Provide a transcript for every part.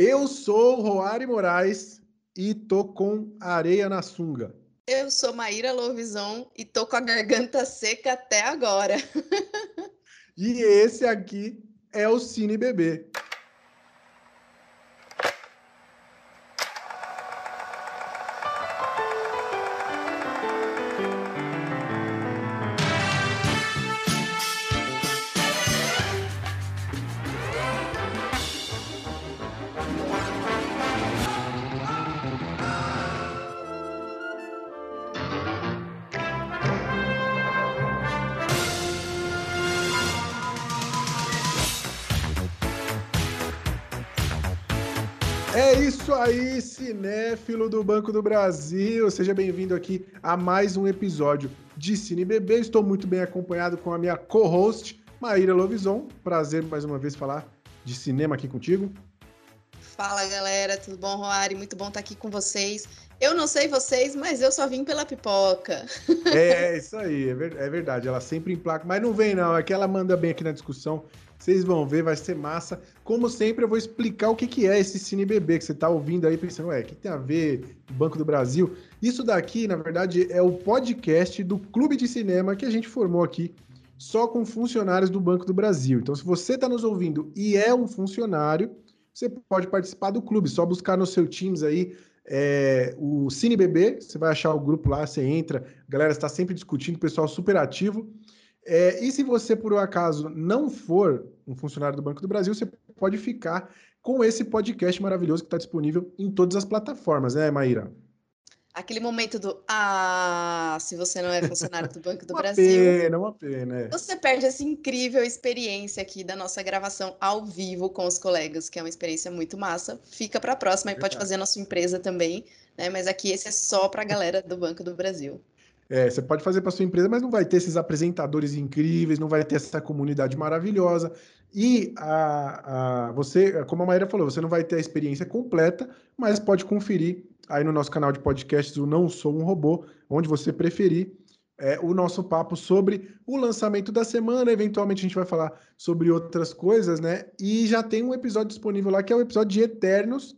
Eu sou Roari Moraes e tô com areia na sunga. Eu sou Maíra Louvisão e tô com a garganta seca até agora. e esse aqui é o Cine Bebê. Cinéfilo do Banco do Brasil! Seja bem-vindo aqui a mais um episódio de Cine Bebê. Estou muito bem acompanhado com a minha co-host, Maíra Lovison. Prazer mais uma vez falar de cinema aqui contigo. Fala galera, tudo bom, Roari? Muito bom estar aqui com vocês. Eu não sei vocês, mas eu só vim pela pipoca. É, é isso aí, é, é verdade. Ela sempre emplaca, mas não vem não, é que ela manda bem aqui na discussão. Vocês vão ver, vai ser massa. Como sempre, eu vou explicar o que, que é esse Cine Bebê que você está ouvindo aí, pensando, ué, o que tem a ver Banco do Brasil? Isso daqui, na verdade, é o podcast do Clube de Cinema que a gente formou aqui só com funcionários do Banco do Brasil. Então, se você está nos ouvindo e é um funcionário, você pode participar do clube. Só buscar no seu Teams aí é, o Cine Bebê, você vai achar o grupo lá, você entra, a galera está sempre discutindo, pessoal super ativo. É, e se você, por um acaso, não for um funcionário do Banco do Brasil, você pode ficar com esse podcast maravilhoso que está disponível em todas as plataformas, né, Maíra? Aquele momento do Ah, se você não é funcionário do Banco do uma Brasil. Pena, uma pena. É. Você perde essa incrível experiência aqui da nossa gravação ao vivo com os colegas, que é uma experiência muito massa. Fica para a próxima e pode fazer na sua empresa também, né? Mas aqui esse é só para a galera do Banco do Brasil. É, você pode fazer para sua empresa, mas não vai ter esses apresentadores incríveis, não vai ter essa comunidade maravilhosa. E a, a, você, como a Maíra falou, você não vai ter a experiência completa, mas pode conferir aí no nosso canal de podcasts, o Não Sou um Robô, onde você preferir. É, o nosso papo sobre o lançamento da semana. Eventualmente a gente vai falar sobre outras coisas, né? E já tem um episódio disponível lá que é o episódio de Eternos,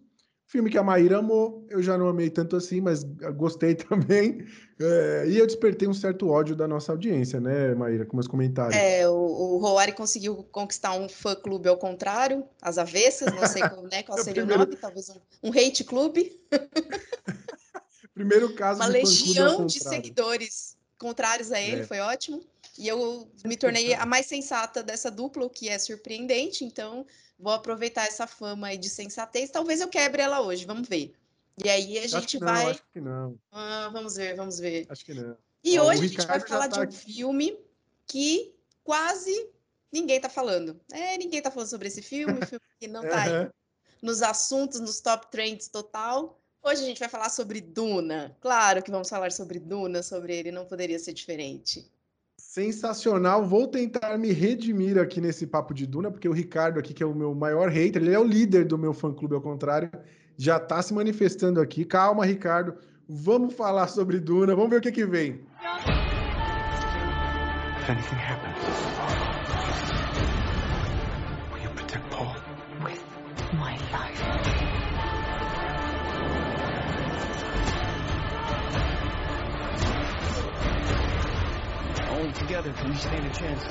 Filme que a Maíra amou, eu já não amei tanto assim, mas gostei também. É, e eu despertei um certo ódio da nossa audiência, né, Maíra, com meus comentários. É, o, o Roari conseguiu conquistar um fã-clube ao contrário, as avessas, não sei como, né, qual seria primeiro... o nome, talvez um, um hate clube. primeiro caso Uma legião de seguidores contrários a ele, é. foi ótimo. E eu me tornei a mais sensata dessa dupla, o que é surpreendente, então vou aproveitar essa fama aí de sensatez. Talvez eu quebre ela hoje, vamos ver. E aí a gente acho vai. Não, acho que não. Ah, vamos ver, vamos ver. Acho que não. E Ó, hoje a gente vai falar tá de um aqui. filme que quase ninguém tá falando. É, ninguém tá falando sobre esse filme, filme que não tá aí nos assuntos, nos top trends total. Hoje a gente vai falar sobre Duna. Claro que vamos falar sobre Duna, sobre ele, não poderia ser diferente. Sensacional. Vou tentar me redimir aqui nesse papo de Duna, porque o Ricardo aqui, que é o meu maior hater, ele é o líder do meu fã-clube, ao contrário, já está se manifestando aqui. Calma, Ricardo. Vamos falar sobre Duna. Vamos ver o que que vem. Together can we stand a chance.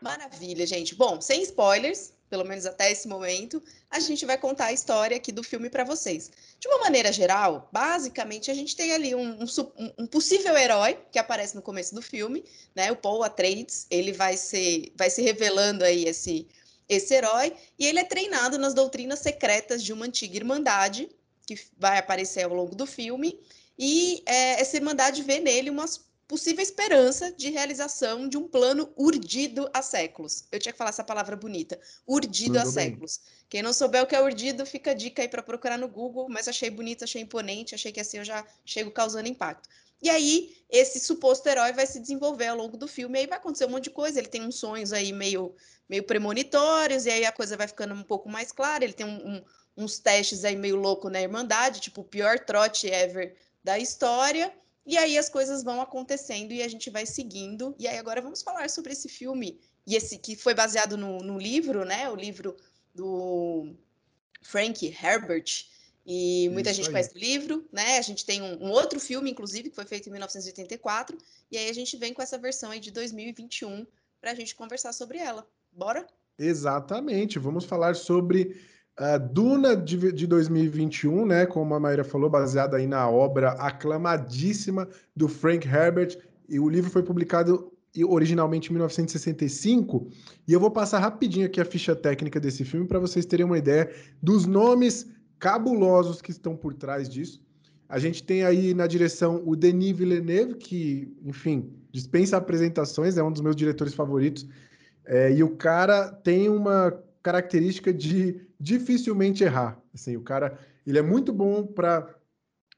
Maravilha, gente. Bom, sem spoilers, pelo menos até esse momento, a gente vai contar a história aqui do filme para vocês. De uma maneira geral, basicamente, a gente tem ali um, um, um, possível herói que aparece no começo do filme, né? O Paul Atreides, ele vai ser, vai se revelando aí esse esse herói, e ele é treinado nas doutrinas secretas de uma antiga irmandade, que vai aparecer ao longo do filme, e é, essa irmandade vê nele uma possível esperança de realização de um plano urdido há séculos. Eu tinha que falar essa palavra bonita, urdido há séculos. Quem não souber o que é urdido, fica a dica aí para procurar no Google, mas achei bonito, achei imponente, achei que assim eu já chego causando impacto. E aí, esse suposto herói vai se desenvolver ao longo do filme, e aí vai acontecer um monte de coisa. Ele tem uns sonhos aí meio meio premonitórios, e aí a coisa vai ficando um pouco mais clara. Ele tem um, um, uns testes aí meio louco na Irmandade, tipo o pior trote ever da história. E aí as coisas vão acontecendo e a gente vai seguindo. E aí agora vamos falar sobre esse filme e esse que foi baseado no, no livro, né? O livro do Frank Herbert. E muita Isso gente aí. conhece o livro, né? A gente tem um, um, outro filme, inclusive, que foi feito em 1984. E aí a gente vem com essa versão aí de 2021 para a gente conversar sobre ela. Bora? Exatamente. Vamos falar sobre a Duna de, de 2021, né? Como a Maíra falou, baseada aí na obra aclamadíssima do Frank Herbert. E o livro foi publicado originalmente em 1965. E eu vou passar rapidinho aqui a ficha técnica desse filme para vocês terem uma ideia dos nomes cabulosos que estão por trás disso. A gente tem aí na direção o Denis Villeneuve, que, enfim, dispensa apresentações, é um dos meus diretores favoritos. É, e o cara tem uma característica de dificilmente errar. Assim, o cara, ele é muito bom para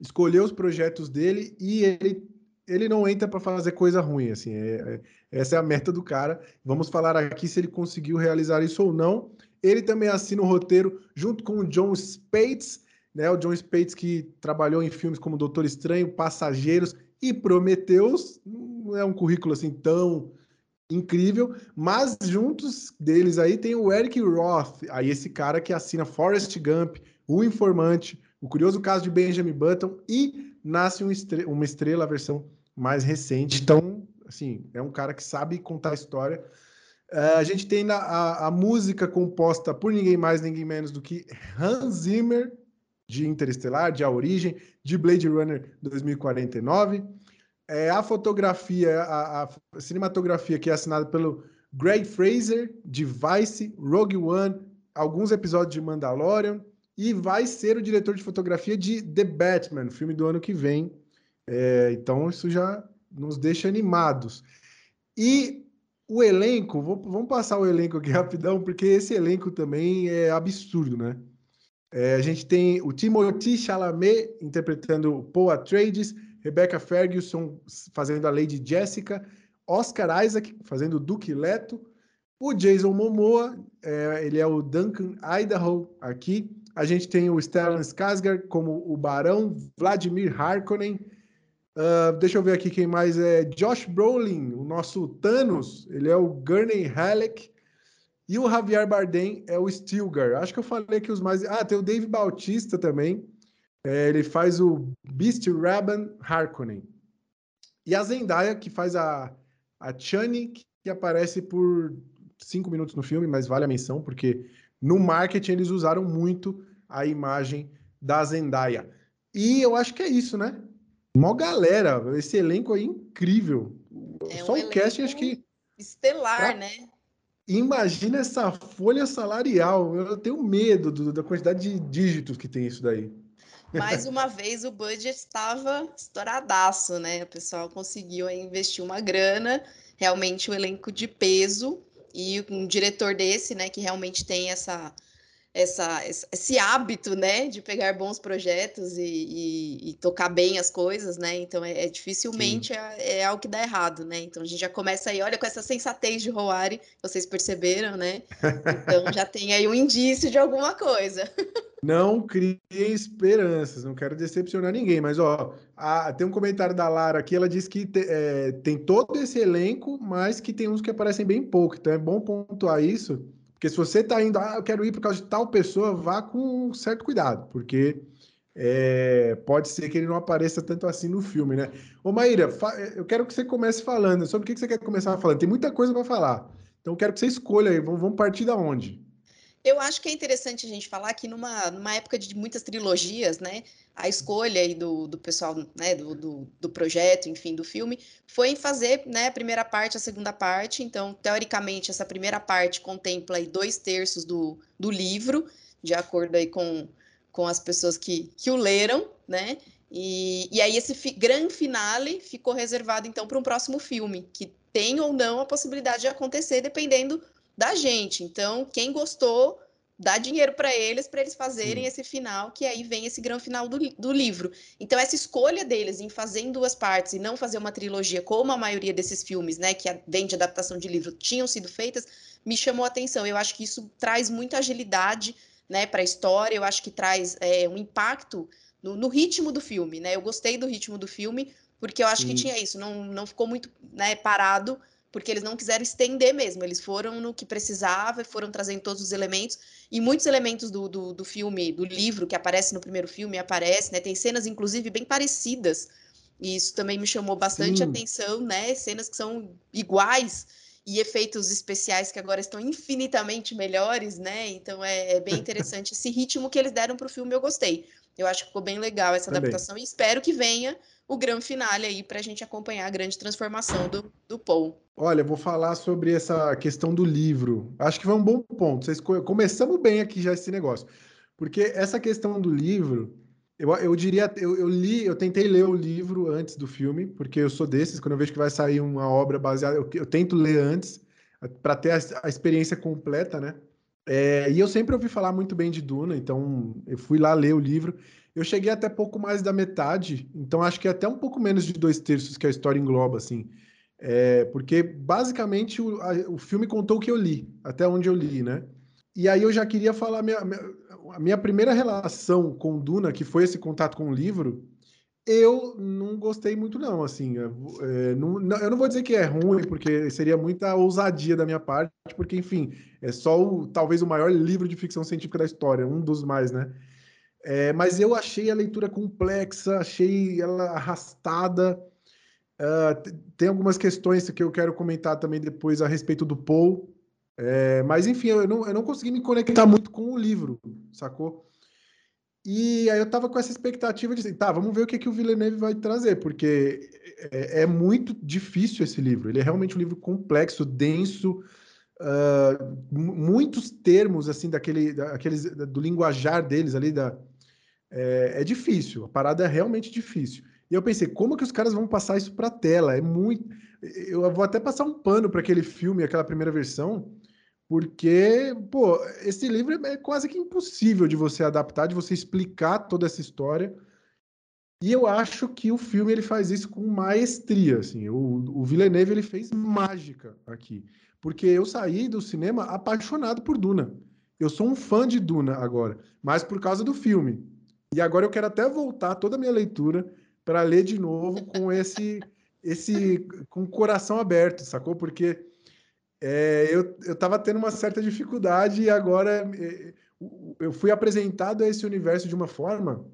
escolher os projetos dele e ele ele não entra para fazer coisa ruim, assim, é, é, essa é a meta do cara. Vamos falar aqui se ele conseguiu realizar isso ou não. Ele também assina o roteiro junto com o John Spates, né? O John Spates que trabalhou em filmes como Doutor Estranho, Passageiros e Prometeus. Não é um currículo assim tão incrível, mas juntos deles aí tem o Eric Roth, aí esse cara que assina Forrest Gump, O Informante, O Curioso Caso de Benjamin Button e Nasce uma Estrela, uma estrela a versão mais recente. Então, assim, é um cara que sabe contar história. Uh, a gente tem a, a, música composta por ninguém mais, ninguém menos do que Hans Zimmer, de Interestelar, de A Origem, de Blade Runner 2049. É, a fotografia, a, a, cinematografia que é assinada pelo Greg Fraser, de Vice, Rogue One, alguns episódios de Mandalorian, e vai ser o diretor de fotografia de The Batman, filme do ano que vem. É, então isso já nos deixa animados. E o elenco, vou, vamos passar o elenco aqui rapidão, porque esse elenco também é absurdo, né? É, a gente tem o Timothy Chalamet interpretando Paul Atreides, Rebecca Ferguson fazendo a Lady Jessica, Oscar Isaac fazendo o Duque Leto, o Jason Momoa, é, ele é o Duncan Idaho aqui, a gente tem o Stellan Skarsgård como o Barão, Vladimir Harkonnen. Uh, deixa eu ver aqui quem mais é. Josh Brolin, o nosso Thanos, ele é o Gurney Halleck. E o Javier Bardem é o Stilgar. Acho que eu falei aqui os mais. Ah, tem o Dave Bautista também. É, ele faz o Beast Raban Harkonnen. E a Zendaya, que faz a, a Chani, que aparece por cinco minutos no filme, mas vale a menção, porque no marketing eles usaram muito a imagem da Zendaya. E eu acho que é isso, né? Mó galera, esse elenco aí incrível. É Só um o casting acho que estelar, pra... né? Imagina essa folha salarial. Eu tenho medo do, da quantidade de dígitos que tem isso daí. Mais uma vez o budget estava estouradaço, né? O pessoal conseguiu investir uma grana, realmente um elenco de peso e um diretor desse, né, que realmente tem essa, essa, esse hábito, né, de pegar bons projetos e, e, e tocar bem as coisas, né, então é, é dificilmente é, é, algo que dá errado, né, então a gente já começa aí, olha, com essa sensatez de Roari, vocês perceberam, né, então já tem aí um indício de alguma coisa. Não criem esperanças, não quero decepcionar ninguém, mas ó, a, tem um comentário da Lara aqui, ela diz que te, é, tem todo esse elenco, mas que tem uns que aparecem bem pouco, então é bom pontuar isso, porque se você tá indo, ah, eu quero ir por causa de tal pessoa, vá com certo cuidado, porque é, pode ser que ele não apareça tanto assim no filme, né? Ô Maíra, eu quero que você comece falando, sobre o que você quer começar falando, tem muita coisa para falar, então eu quero que você escolha aí, vamos partir da onde? Eu acho que é interessante a gente falar que numa, numa época de muitas trilogias, né, a escolha aí do, do pessoal, né, do, do, do, projeto, enfim, do filme, foi em fazer, né, a primeira parte, a segunda parte, então, teoricamente, essa primeira parte contempla aí dois terços do, do livro, de acordo aí com, com as pessoas que, que o leram, né, e, e aí esse fi, grande finale ficou reservado, então, para um próximo filme, que tem ou não a possibilidade de acontecer, dependendo da gente. Então, quem gostou, dá dinheiro para eles, para eles fazerem Sim. esse final, que aí vem esse grande final do, do livro. Então, essa escolha deles em fazer em duas partes e não fazer uma trilogia, como a maioria desses filmes, né, que vem de adaptação de livro, tinham sido feitas, me chamou a atenção. Eu acho que isso traz muita agilidade né, para a história, eu acho que traz é, um impacto no, no, ritmo do filme, né? Eu gostei do ritmo do filme, porque eu acho Sim. que tinha isso, não, não ficou muito né, parado, porque eles não quiseram estender mesmo, eles foram no que precisava, foram trazendo todos os elementos, e muitos elementos do, do, do filme, do livro que aparece no primeiro filme, aparece, né? Tem cenas, inclusive, bem parecidas, e isso também me chamou bastante Sim. atenção, né? Cenas que são iguais e efeitos especiais que agora estão infinitamente melhores, né? Então é, é bem interessante esse ritmo que eles deram para o filme, eu gostei. Eu acho que ficou bem legal essa Também. adaptação e espero que venha o grande finale aí para a gente acompanhar a grande transformação do, do Paul. Olha, vou falar sobre essa questão do livro. Acho que foi um bom ponto. Vocês começamos bem aqui já esse negócio. Porque essa questão do livro, eu, eu diria, eu, eu, li, eu tentei ler o livro antes do filme, porque eu sou desses, quando eu vejo que vai sair uma obra baseada, eu, eu tento ler antes, para ter a, a, experiência completa, né? É, e eu sempre ouvi falar muito bem de Duna, então eu fui lá ler o livro. Eu cheguei até pouco mais da metade, então acho que é até um pouco menos de dois terços que a história engloba, assim. É, porque basicamente o, a, o filme contou o que eu li, até onde eu li, né? E aí eu já queria falar minha, minha, a minha primeira relação com Duna, que foi esse contato com o livro, eu não gostei muito, não. Assim, é, não, não, eu não vou dizer que é ruim, porque seria muita ousadia da minha parte, porque, enfim, é só o, talvez o maior livro de ficção científica da história, um dos mais, né? É, mas eu achei a leitura complexa, achei ela arrastada. Uh, tem algumas questões que eu quero comentar também depois a respeito do Paul. É, mas enfim, eu não, eu não consegui me conectar muito com o livro, sacou? E aí eu tava com essa expectativa de assim, tá, vamos ver o que, que o Villeneuve vai trazer, porque é, é muito difícil esse livro. Ele é realmente um livro complexo, denso, uh, muitos termos assim daquele, daqueles, do linguajar deles ali da, é, é, difícil, a parada é realmente difícil. E eu pensei, como que os caras vão passar isso para tela? É muito. Eu vou até passar um pano para aquele filme, aquela primeira versão, porque, pô, esse livro é quase que impossível de você adaptar, de você explicar toda essa história. E eu acho que o filme ele faz isso com maestria, assim. O, o Villeneuve ele fez mágica aqui, porque eu saí do cinema apaixonado por Duna. Eu sou um fã de Duna agora, mas por causa do filme. E agora eu quero até voltar toda a minha leitura para ler de novo com esse esse com o coração aberto, sacou? Porque é, eu estava tendo uma certa dificuldade e agora é, eu fui apresentado a esse universo de uma forma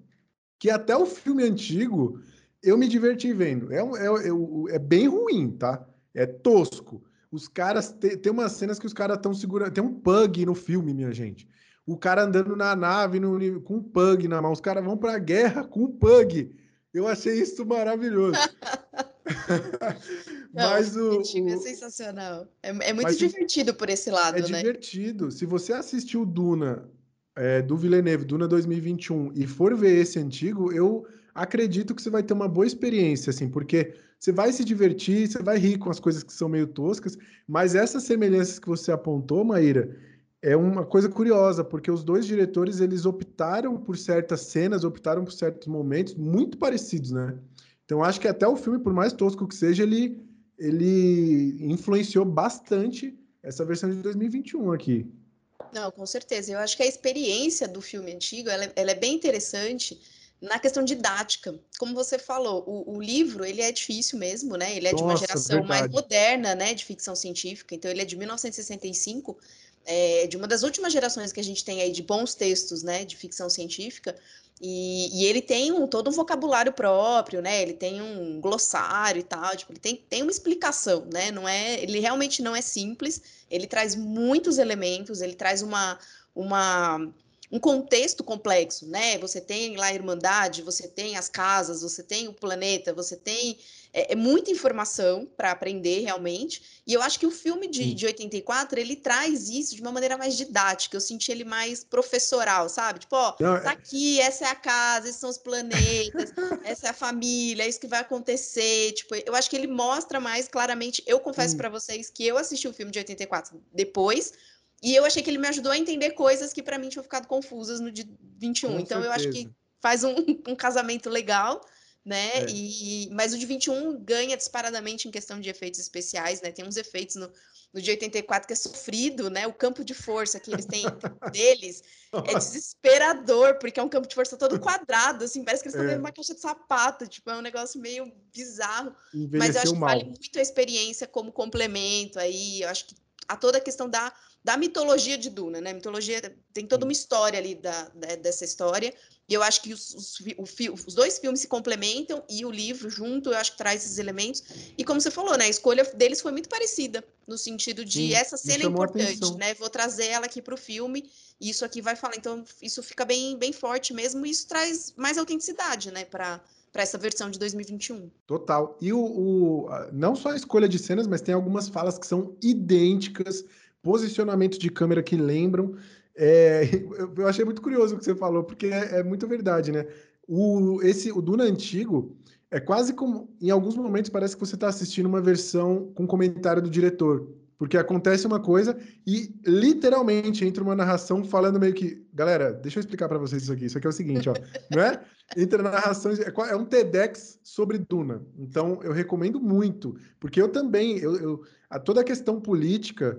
que até o filme antigo eu me diverti vendo. É, é, é, é bem ruim, tá? É tosco. Os caras. Tem, tem umas cenas que os caras estão segurando. Tem um pug no filme, minha gente o cara andando na nave no, com um pug na mão. Os caras vão para a guerra com um pug. Eu achei isso maravilhoso. Não, mas o, o, é sensacional. É, é muito divertido por esse lado, é né? É divertido. Se você assistiu Duna é, do Villeneuve, Duna 2021, e for ver esse antigo, eu acredito que você vai ter uma boa experiência, assim, porque você vai se divertir, você vai rir com as coisas que são meio toscas, mas essas semelhanças que você apontou, Maíra, é uma coisa curiosa, porque os dois diretores eles optaram por certas cenas, optaram por certos momentos muito parecidos, né? Então acho que até o filme, por mais tosco que seja, ele, ele influenciou bastante essa versão de 2021 aqui. Não, com certeza. Eu acho que a experiência do filme antigo ela, ela é bem interessante na questão didática. Como você falou, o, o, livro ele é difícil mesmo, né? Ele é Nossa, de uma geração verdade. mais moderna, né, de ficção científica. Então ele é de 1965 é, de uma das últimas gerações que a gente tem aí de bons textos, né, de ficção científica, e, e, ele tem um, todo um vocabulário próprio, né, ele tem um glossário e tal, tipo, ele tem, tem uma explicação, né, não é, ele realmente não é simples, ele traz muitos elementos, ele traz uma, uma um contexto complexo, né? Você tem lá a Irmandade, você tem as casas, você tem o planeta, você tem é, é muita informação para aprender realmente. E eu acho que o filme de, de 84 ele traz isso de uma maneira mais didática. Eu senti ele mais professoral, sabe? Tipo, ó, Não, tá é aqui, essa é a casa, esses são os planetas, essa é a família, é isso que vai acontecer. Tipo, eu acho que ele mostra mais claramente. Eu confesso hum. para vocês que eu assisti o filme de 84 depois e eu achei que ele me ajudou a entender coisas que para mim tinham ficado confusas no de 21. Com então certeza. eu acho que faz um, um, casamento legal, né? É. E, mas o de 21 ganha disparadamente em questão de efeitos especiais, né? Tem uns efeitos no, no de 84 que é sofrido, né? O campo de força que eles têm deles é desesperador, porque é um campo de força todo quadrado, assim, parece que eles estão é. vendo uma caixa de sapato, tipo, é um negócio meio bizarro. Envelheceu mas eu acho que mal. vale muito a experiência como complemento aí, eu acho que a toda a questão da, da mitologia de Duna, né? mitologia tem toda uma história ali da, da dessa história, e eu acho que os, os, o, os, dois filmes se complementam e o livro junto, eu acho que traz esses elementos. E como você falou, né, a escolha deles foi muito parecida, no sentido de Sim, essa cena é importante, né? Vou trazer ela aqui para o filme, e isso aqui vai falar. Então, isso fica bem, bem forte mesmo, e isso traz mais autenticidade, né, para para essa versão de 2021. Total. E o, o, não só a escolha de cenas, mas tem algumas falas que são idênticas, posicionamentos de câmera que lembram. É, eu achei muito curioso o que você falou, porque é, é, muito verdade, né? O, esse, o Duna antigo é quase como, em alguns momentos, parece que você está assistindo uma versão com comentário do diretor. Porque acontece uma coisa e literalmente entra uma narração falando meio que, galera, deixa eu explicar para vocês isso aqui. Isso aqui é o seguinte, ó, não é? Entra narrações, é, é um TEDx sobre Duna. Então eu recomendo muito, porque eu também, eu, eu a toda a questão política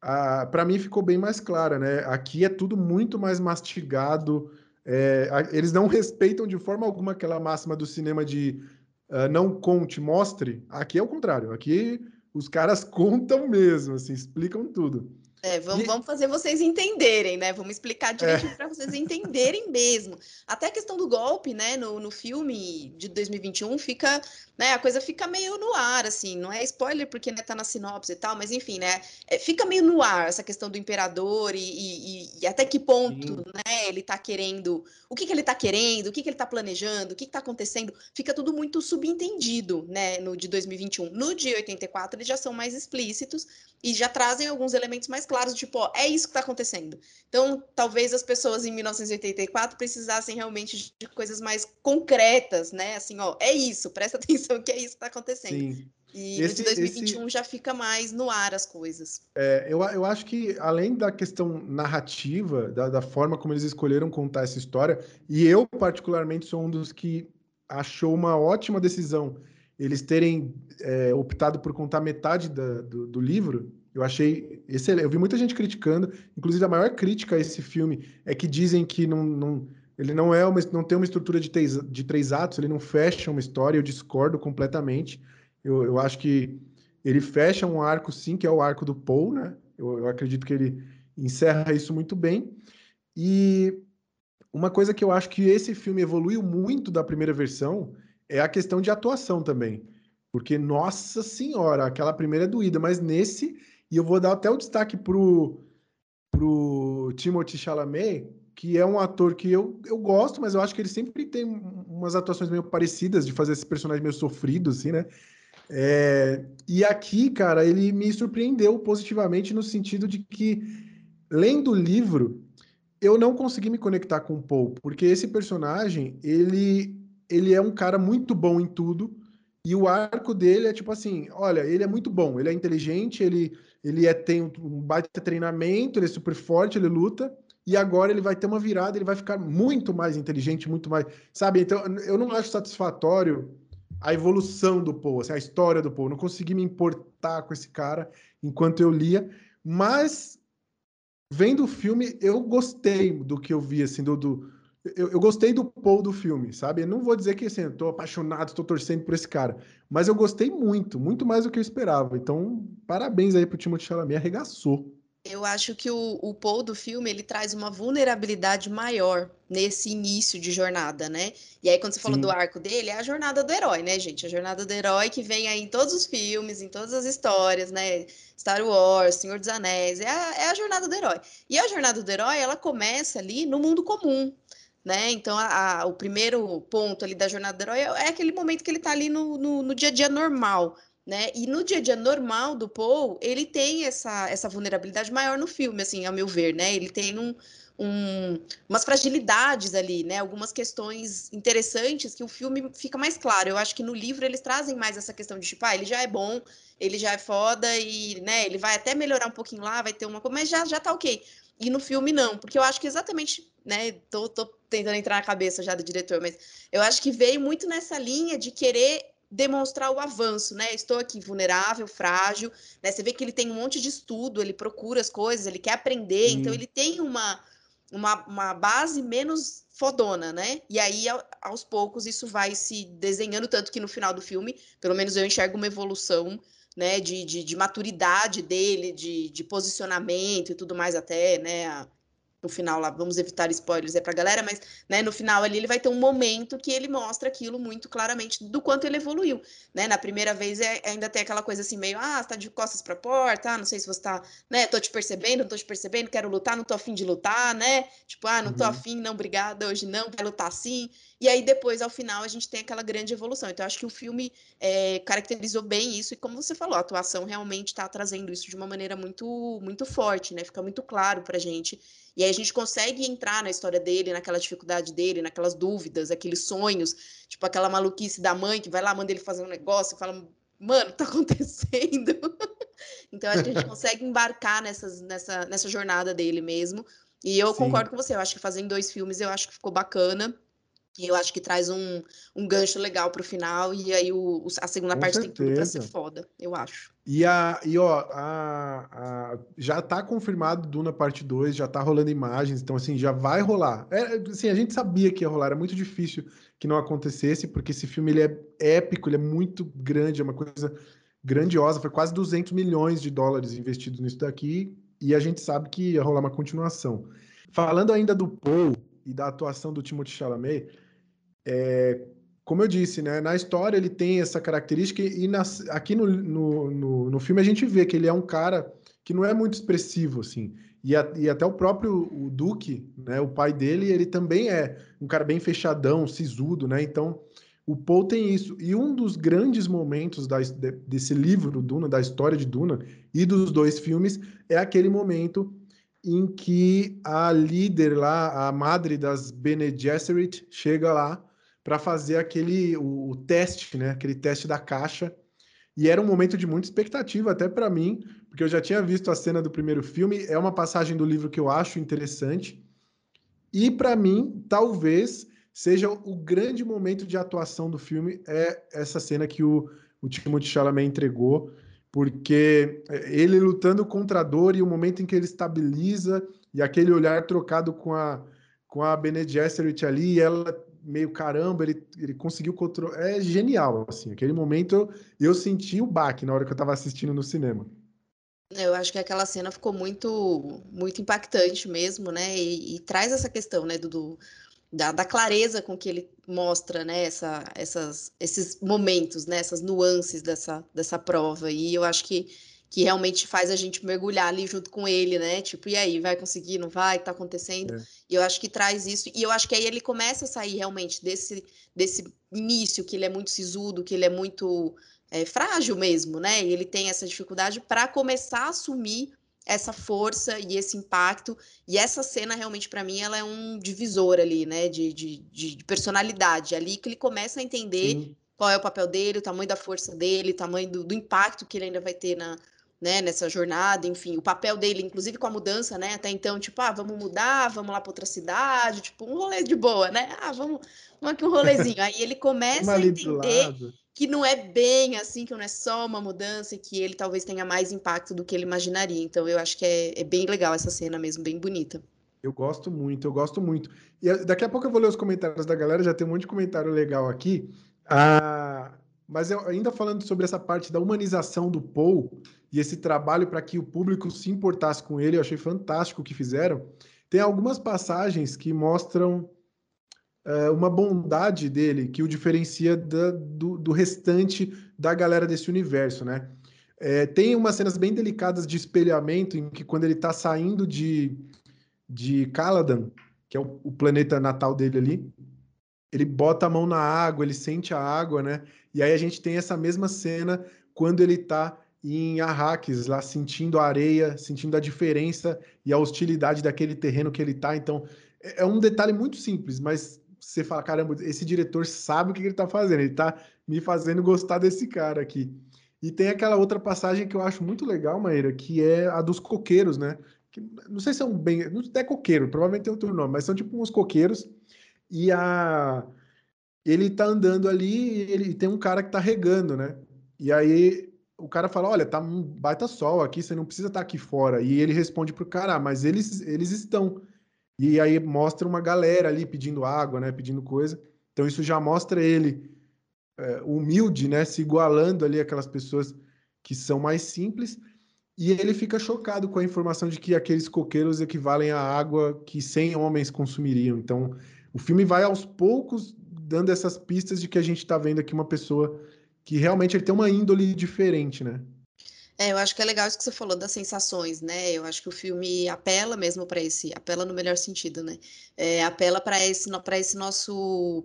para mim ficou bem mais clara, né? Aqui é tudo muito mais mastigado. É, eles não respeitam de forma alguma aquela máxima do cinema de uh, não conte, mostre. Aqui é o contrário. Aqui os caras contam mesmo, assim, explicam tudo. É, vamos, e... vamos fazer vocês entenderem, né? Vamos explicar direitinho é. para vocês entenderem mesmo. Até a questão do golpe, né? No, no filme de 2021 fica, né? A coisa fica meio no ar, assim. Não é spoiler porque né, tá na sinopse e tal, mas enfim, né? É, fica meio no ar essa questão do imperador e, e, e até que ponto, Sim. né? Ele tá querendo, o que que ele tá querendo, o que que ele tá planejando, o que que tá acontecendo. Fica tudo muito subentendido, né? No de 2021. No de 84 eles já são mais explícitos e já trazem alguns elementos mais claros, tipo, ó, é isso que está acontecendo. Então, talvez as pessoas em 1984 precisassem realmente de coisas mais concretas, né? Assim, ó, é isso, presta atenção que é isso que está acontecendo. Sim. E esse, de 2021 esse... já fica mais no ar as coisas. É, eu, eu acho que, além da questão narrativa, da, da forma como eles escolheram contar essa história, e eu, particularmente, sou um dos que achou uma ótima decisão eles terem é, optado por contar metade da, do, do, livro, eu achei excelente. Eu vi muita gente criticando, inclusive a maior crítica a esse filme é que dizem que não, não ele não é uma, não tem uma estrutura de três, de três atos, ele não fecha uma história, eu discordo completamente. Eu, eu acho que ele fecha um arco, sim, que é o arco do Paul, né? Eu, eu acredito que ele encerra isso muito bem. E uma coisa que eu acho que esse filme evoluiu muito da primeira versão é a questão de atuação também. Porque, nossa senhora, aquela primeira é doída, mas nesse, e eu vou dar até o destaque pro, pro Timothy Chalamet, que é um ator que eu, eu gosto, mas eu acho que ele sempre tem umas atuações meio parecidas, de fazer esse personagem meio sofrido, assim, né? É, e aqui, cara, ele me surpreendeu positivamente no sentido de que, lendo o livro, eu não consegui me conectar com o Paul, porque esse personagem, ele ele é um cara muito bom em tudo. E o arco dele é tipo assim: olha, ele é muito bom, ele é inteligente, ele, ele é, tem um, baita treinamento, ele é super forte, ele luta. E agora ele vai ter uma virada, ele vai ficar muito mais inteligente, muito mais. Sabe? Então, eu não acho satisfatório a evolução do Paul, assim, a história do Paul. Eu não consegui me importar com esse cara enquanto eu lia, mas vendo o filme, eu gostei do que eu vi, assim, do, do eu, eu, gostei do Paul do filme, sabe? Eu não vou dizer que assim, eu tô apaixonado, estou torcendo por esse cara, mas eu gostei muito, muito mais do que eu esperava. Então, parabéns aí pro Timothée Chalamet, arregaçou. Eu acho que o, o Paul do filme ele traz uma vulnerabilidade maior nesse início de jornada, né? E aí, quando você falou do arco dele, é a jornada do herói, né, gente? A jornada do herói que vem aí em todos os filmes, em todas as histórias, né? Star Wars, Senhor dos Anéis, é a, é a jornada do herói. E a jornada do herói, ela começa ali no mundo comum, né? Então, a, a, o primeiro ponto ali da jornada do herói é, é aquele momento que ele está ali no, no, no, dia a dia normal, né? E no dia a dia normal do Paul, ele tem essa, essa vulnerabilidade maior no filme, assim, ao meu ver, né? Ele tem um, um, umas fragilidades ali, né? Algumas questões interessantes que o filme fica mais claro. Eu acho que no livro eles trazem mais essa questão de tipo, ah, ele já é bom, ele já é foda e, né, ele vai até melhorar um pouquinho lá, vai ter uma coisa, mas já, já tá ok. e no filme não, porque eu acho que exatamente, né, tô, tô tentando entrar na cabeça já do diretor, mas eu acho que veio muito nessa linha de querer demonstrar o avanço, né? Estou aqui vulnerável, frágil, né? Você vê que ele tem um monte de estudo, ele procura as coisas, ele quer aprender, então ele tem uma, uma, uma base menos fodona, né? E aí, aos poucos, isso vai se desenhando, tanto que no final do filme, pelo menos eu enxergo uma evolução, né? De, de, de maturidade dele, de, de posicionamento e tudo mais até, né? No final lá, vamos evitar spoilers é pra galera, mas né, no final ali ele vai ter um momento que ele mostra aquilo muito claramente do quanto ele evoluiu, né? Na primeira vez é, ainda tem aquela coisa assim meio, ah, você tá de costas pra porta, ah, não sei se você tá, né, tô te percebendo, não tô te percebendo, quero lutar, não tô afim de lutar, né? Tipo, ah, não tô uhum. afim, não, obrigada, hoje não, vai lutar sim. E aí depois, ao final, a gente tem aquela grande evolução. Então, acho que o filme é, caracterizou bem isso, e como você falou, a atuação realmente está trazendo isso de uma maneira muito, muito forte, né? Fica muito claro pra gente e aí a gente consegue entrar na história dele, naquela dificuldade dele, naquelas dúvidas, aqueles sonhos, tipo aquela maluquice da mãe que vai lá, manda ele fazer um negócio e fala, mano, tá acontecendo? então acho que a gente consegue embarcar nessas, nessa, nessa jornada dele mesmo. E eu Sim. concordo com você, eu acho que fazendo dois filmes eu acho que ficou bacana. E eu acho que traz um, um gancho legal pro final, e aí o, a segunda Com parte certeza. tem tudo pra ser foda, eu acho. E, a, e ó, a, a, já tá confirmado Duna parte 2, já tá rolando imagens, então assim, já vai rolar. É, assim, a gente sabia que ia rolar, era muito difícil que não acontecesse, porque esse filme ele é épico, ele é muito grande, é uma coisa grandiosa, foi quase 200 milhões de dólares investidos nisso daqui, e a gente sabe que ia rolar uma continuação. Falando ainda do Paul, e da atuação do Timothée Chalamet, é, como eu disse, né, na história ele tem essa característica e aqui no, no, no, no, filme a gente vê que ele é um cara que não é muito expressivo, assim. E, a, e até o próprio o Duque, né, o pai dele, ele também é um cara bem fechadão, sisudo, né? Então, o Paul tem isso. E um dos grandes momentos da, desse livro, Duna, da história de Duna, e dos dois filmes, é aquele momento em que a líder lá, a madre das Bene Gesserit, chega lá para fazer aquele o, o, teste, né? Aquele teste da caixa. E era um momento de muita expectativa até para mim, porque eu já tinha visto a cena do primeiro filme. É uma passagem do livro que eu acho interessante. E para mim, talvez seja o grande momento de atuação do filme é essa cena que o, o Timothée Chalamet entregou porque é, ele lutando contra a dor e o momento em que ele estabiliza e aquele olhar trocado com a com a Bene Gesserit ali, e ela meio caramba, ele, ele conseguiu controlar. É genial, assim. Aquele momento eu, eu senti o baque na hora que eu estava assistindo no cinema. Eu acho que aquela cena ficou muito muito impactante mesmo, né? E, e traz essa questão, né, do, do da, da, clareza com que ele mostra né, essa, essas, esses momentos, né, essas nuances dessa, dessa prova. E eu acho que, que realmente faz a gente mergulhar ali junto com ele, né? Tipo, e aí, vai conseguir, não vai? Tá acontecendo? É. E eu acho que traz isso. E eu acho que aí ele começa a sair realmente desse, desse início, que ele é muito sisudo, que ele é muito é, frágil mesmo, né? E ele tem essa dificuldade para começar a assumir essa força e esse impacto. E essa cena, realmente, para mim, ela é um divisor ali, né? De, de, de personalidade. Ali que ele começa a entender Sim. qual é o papel dele, o tamanho da força dele, o tamanho do, do impacto que ele ainda vai ter na, né, nessa jornada, enfim, o papel dele, inclusive com a mudança, né? Até então, tipo, ah, vamos mudar, vamos lá para outra cidade, tipo, um rolê de boa, né? Ah, vamos, vamos aqui um rolezinho. Aí ele começa a entender que não é bem assim, que não é só uma mudança e que ele talvez tenha mais impacto do que ele imaginaria. Então eu acho que é, é bem legal essa cena mesmo, bem bonita. Eu gosto muito, eu gosto muito. E eh, daqui a pouco eu vou ler os comentários da galera, já tem um monte de comentário legal aqui. Ah, mas eu, ainda falando sobre essa parte da humanização do Paul e esse trabalho para que o público se importasse com ele, eu achei fantástico o que fizeram. Tem algumas passagens que mostram é, uma bondade dele que o diferencia da, do, do, restante da galera desse universo, né? É, tem umas cenas bem delicadas de espelhamento em que quando ele está saindo de, de Caladan, que é o, o, planeta natal dele ali, ele bota a mão na água, ele sente a água, né? E aí a gente tem essa mesma cena quando ele está em Arrakis, lá sentindo a areia, sentindo a diferença e a hostilidade daquele terreno que ele está. Então, é, é um detalhe muito simples, mas você fala, caramba, esse diretor sabe o que ele tá fazendo, ele tá me fazendo gostar desse cara aqui. E tem aquela outra passagem que eu acho muito legal, Maíra, que é a dos coqueiros, né? que, não sei se são bem. Não é coqueiro, provavelmente tem outro nome, mas são tipo uns coqueiros. E a. Ele tá andando ali e ele tem um cara que tá regando, né? E aí o cara fala: Olha, tá um baita sol aqui, você não precisa estar tá aqui fora. E ele responde pro cara: ah, Mas eles, eles estão. E aí mostra uma galera ali pedindo água, né? Pedindo coisa. Então isso já mostra ele é, humilde, né? Se igualando ali aquelas pessoas que são mais simples. E ele fica chocado com a informação de que aqueles coqueiros equivalem à água que 100 homens consumiriam. Então, o filme vai aos poucos dando essas pistas de que a gente está vendo aqui uma pessoa que realmente ele tem uma índole diferente, né? É, eu acho que é legal isso que você falou das sensações, né? Eu acho que o filme apela mesmo para esse, apela no melhor sentido, né? É, apela para esse, para esse nosso,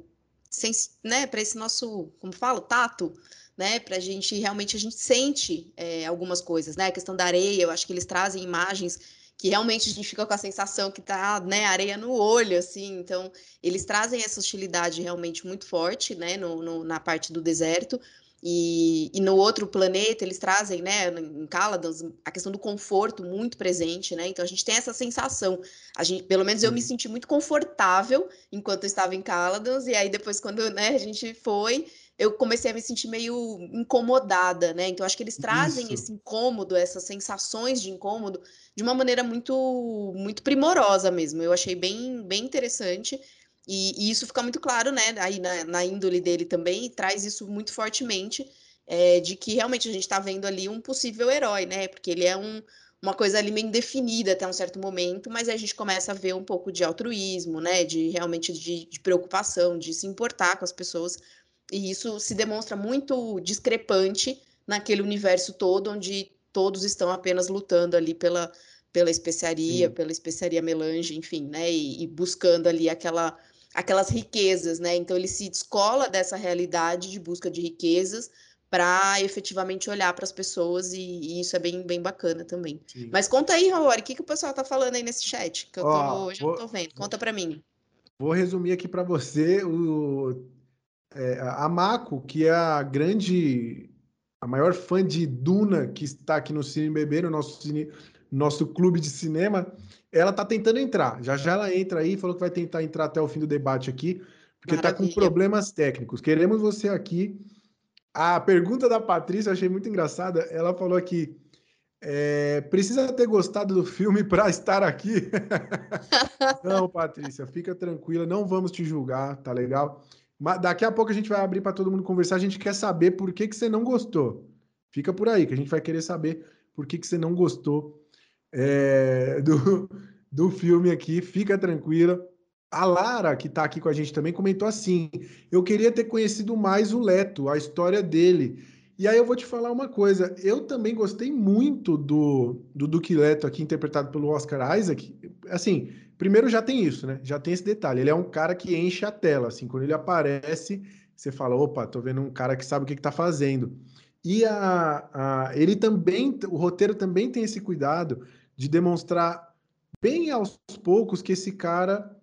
né? Para esse nosso, como falo, tato, né? Para a gente realmente a gente sente é, algumas coisas, né? A questão da areia, eu acho que eles trazem imagens que realmente a gente fica com a sensação que tá, né, areia no olho, assim. Então, eles trazem essa hostilidade realmente muito forte, né, no, no na parte do deserto. E, e, no outro planeta eles trazem, né, em Caladan, a questão do conforto muito presente, né? Então a gente tem essa sensação. A gente, pelo menos eu me senti muito confortável enquanto eu estava em Caladan, e aí depois quando, né, a gente foi, eu comecei a me sentir meio incomodada, né? Então acho que eles trazem Isso. esse incômodo, essas sensações de incômodo de uma maneira muito muito primorosa mesmo. Eu achei bem bem interessante. E, e isso fica muito claro, né? Aí na, na índole dele também, traz isso muito fortemente, é, de que realmente a gente está vendo ali um possível herói, né? Porque ele é um, uma coisa ali meio indefinida até um certo momento, mas aí a gente começa a ver um pouco de altruísmo, né? De realmente de, de preocupação, de se importar com as pessoas e isso se demonstra muito discrepante naquele universo todo, onde todos estão apenas lutando ali pela, pela especiaria, Sim. pela especiaria melange, enfim, né? E, e, buscando ali aquela, aquelas riquezas, né? Então ele se descola dessa realidade de busca de riquezas para efetivamente olhar para as pessoas e, e, isso é bem, bem bacana também. Sim. Mas conta aí, Raori, o que, que o pessoal tá falando aí nesse chat? Que eu tô, hoje vou, tô vendo. Conta para mim. Vou resumir aqui para você o é, a Mako, que é a grande, a maior fã de Duna que está aqui no Cine Bebê, no nosso, cine, nosso clube de cinema, ela está tentando entrar. Já já ela entra aí, falou que vai tentar entrar até o fim do debate aqui, porque está com problemas técnicos. Queremos você aqui. A pergunta da Patrícia, eu achei muito engraçada. Ela falou aqui: é, precisa ter gostado do filme para estar aqui. não, Patrícia, fica tranquila, não vamos te julgar, tá legal? Daqui a pouco a gente vai abrir para todo mundo conversar. A gente quer saber por que, que você não gostou. Fica por aí, que a gente vai querer saber por que, que você não gostou é, do, do filme aqui. Fica tranquila. A Lara, que está aqui com a gente também, comentou assim: Eu queria ter conhecido mais o Leto, a história dele. E aí eu vou te falar uma coisa, eu também gostei muito do, do Duque Leto aqui, interpretado pelo Oscar Isaac. Assim, primeiro já tem isso, né? Já tem esse detalhe. Ele é um cara que enche a tela, assim, quando ele aparece, você fala, opa, tô vendo um cara que sabe o que, que tá fazendo. E a, a, ele também, o roteiro também tem esse cuidado de demonstrar bem aos poucos que esse cara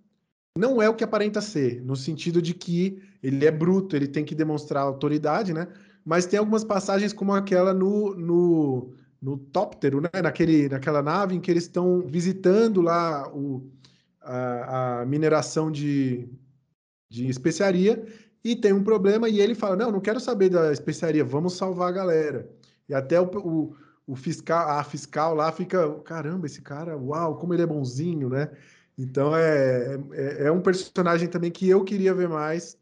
não é o que aparenta ser, no sentido de que ele é bruto, ele tem que demonstrar autoridade, né? mas tem algumas passagens como aquela no, no, no Tóptero, né? Naquele, naquela nave em que eles estão visitando lá o, a, a, mineração de, de especiaria e tem um problema e ele fala, não, não quero saber da especiaria, vamos salvar a galera. E até o, o, o fiscal, a fiscal lá fica, caramba, esse cara, uau, como ele é bonzinho, né? Então é, é, é um personagem também que eu queria ver mais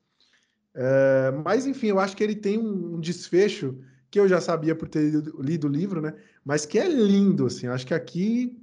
é, mas, enfim, eu acho que ele tem um, um, desfecho que eu já sabia por ter lido, lido o livro, né? Mas que é lindo, assim. Acho que aqui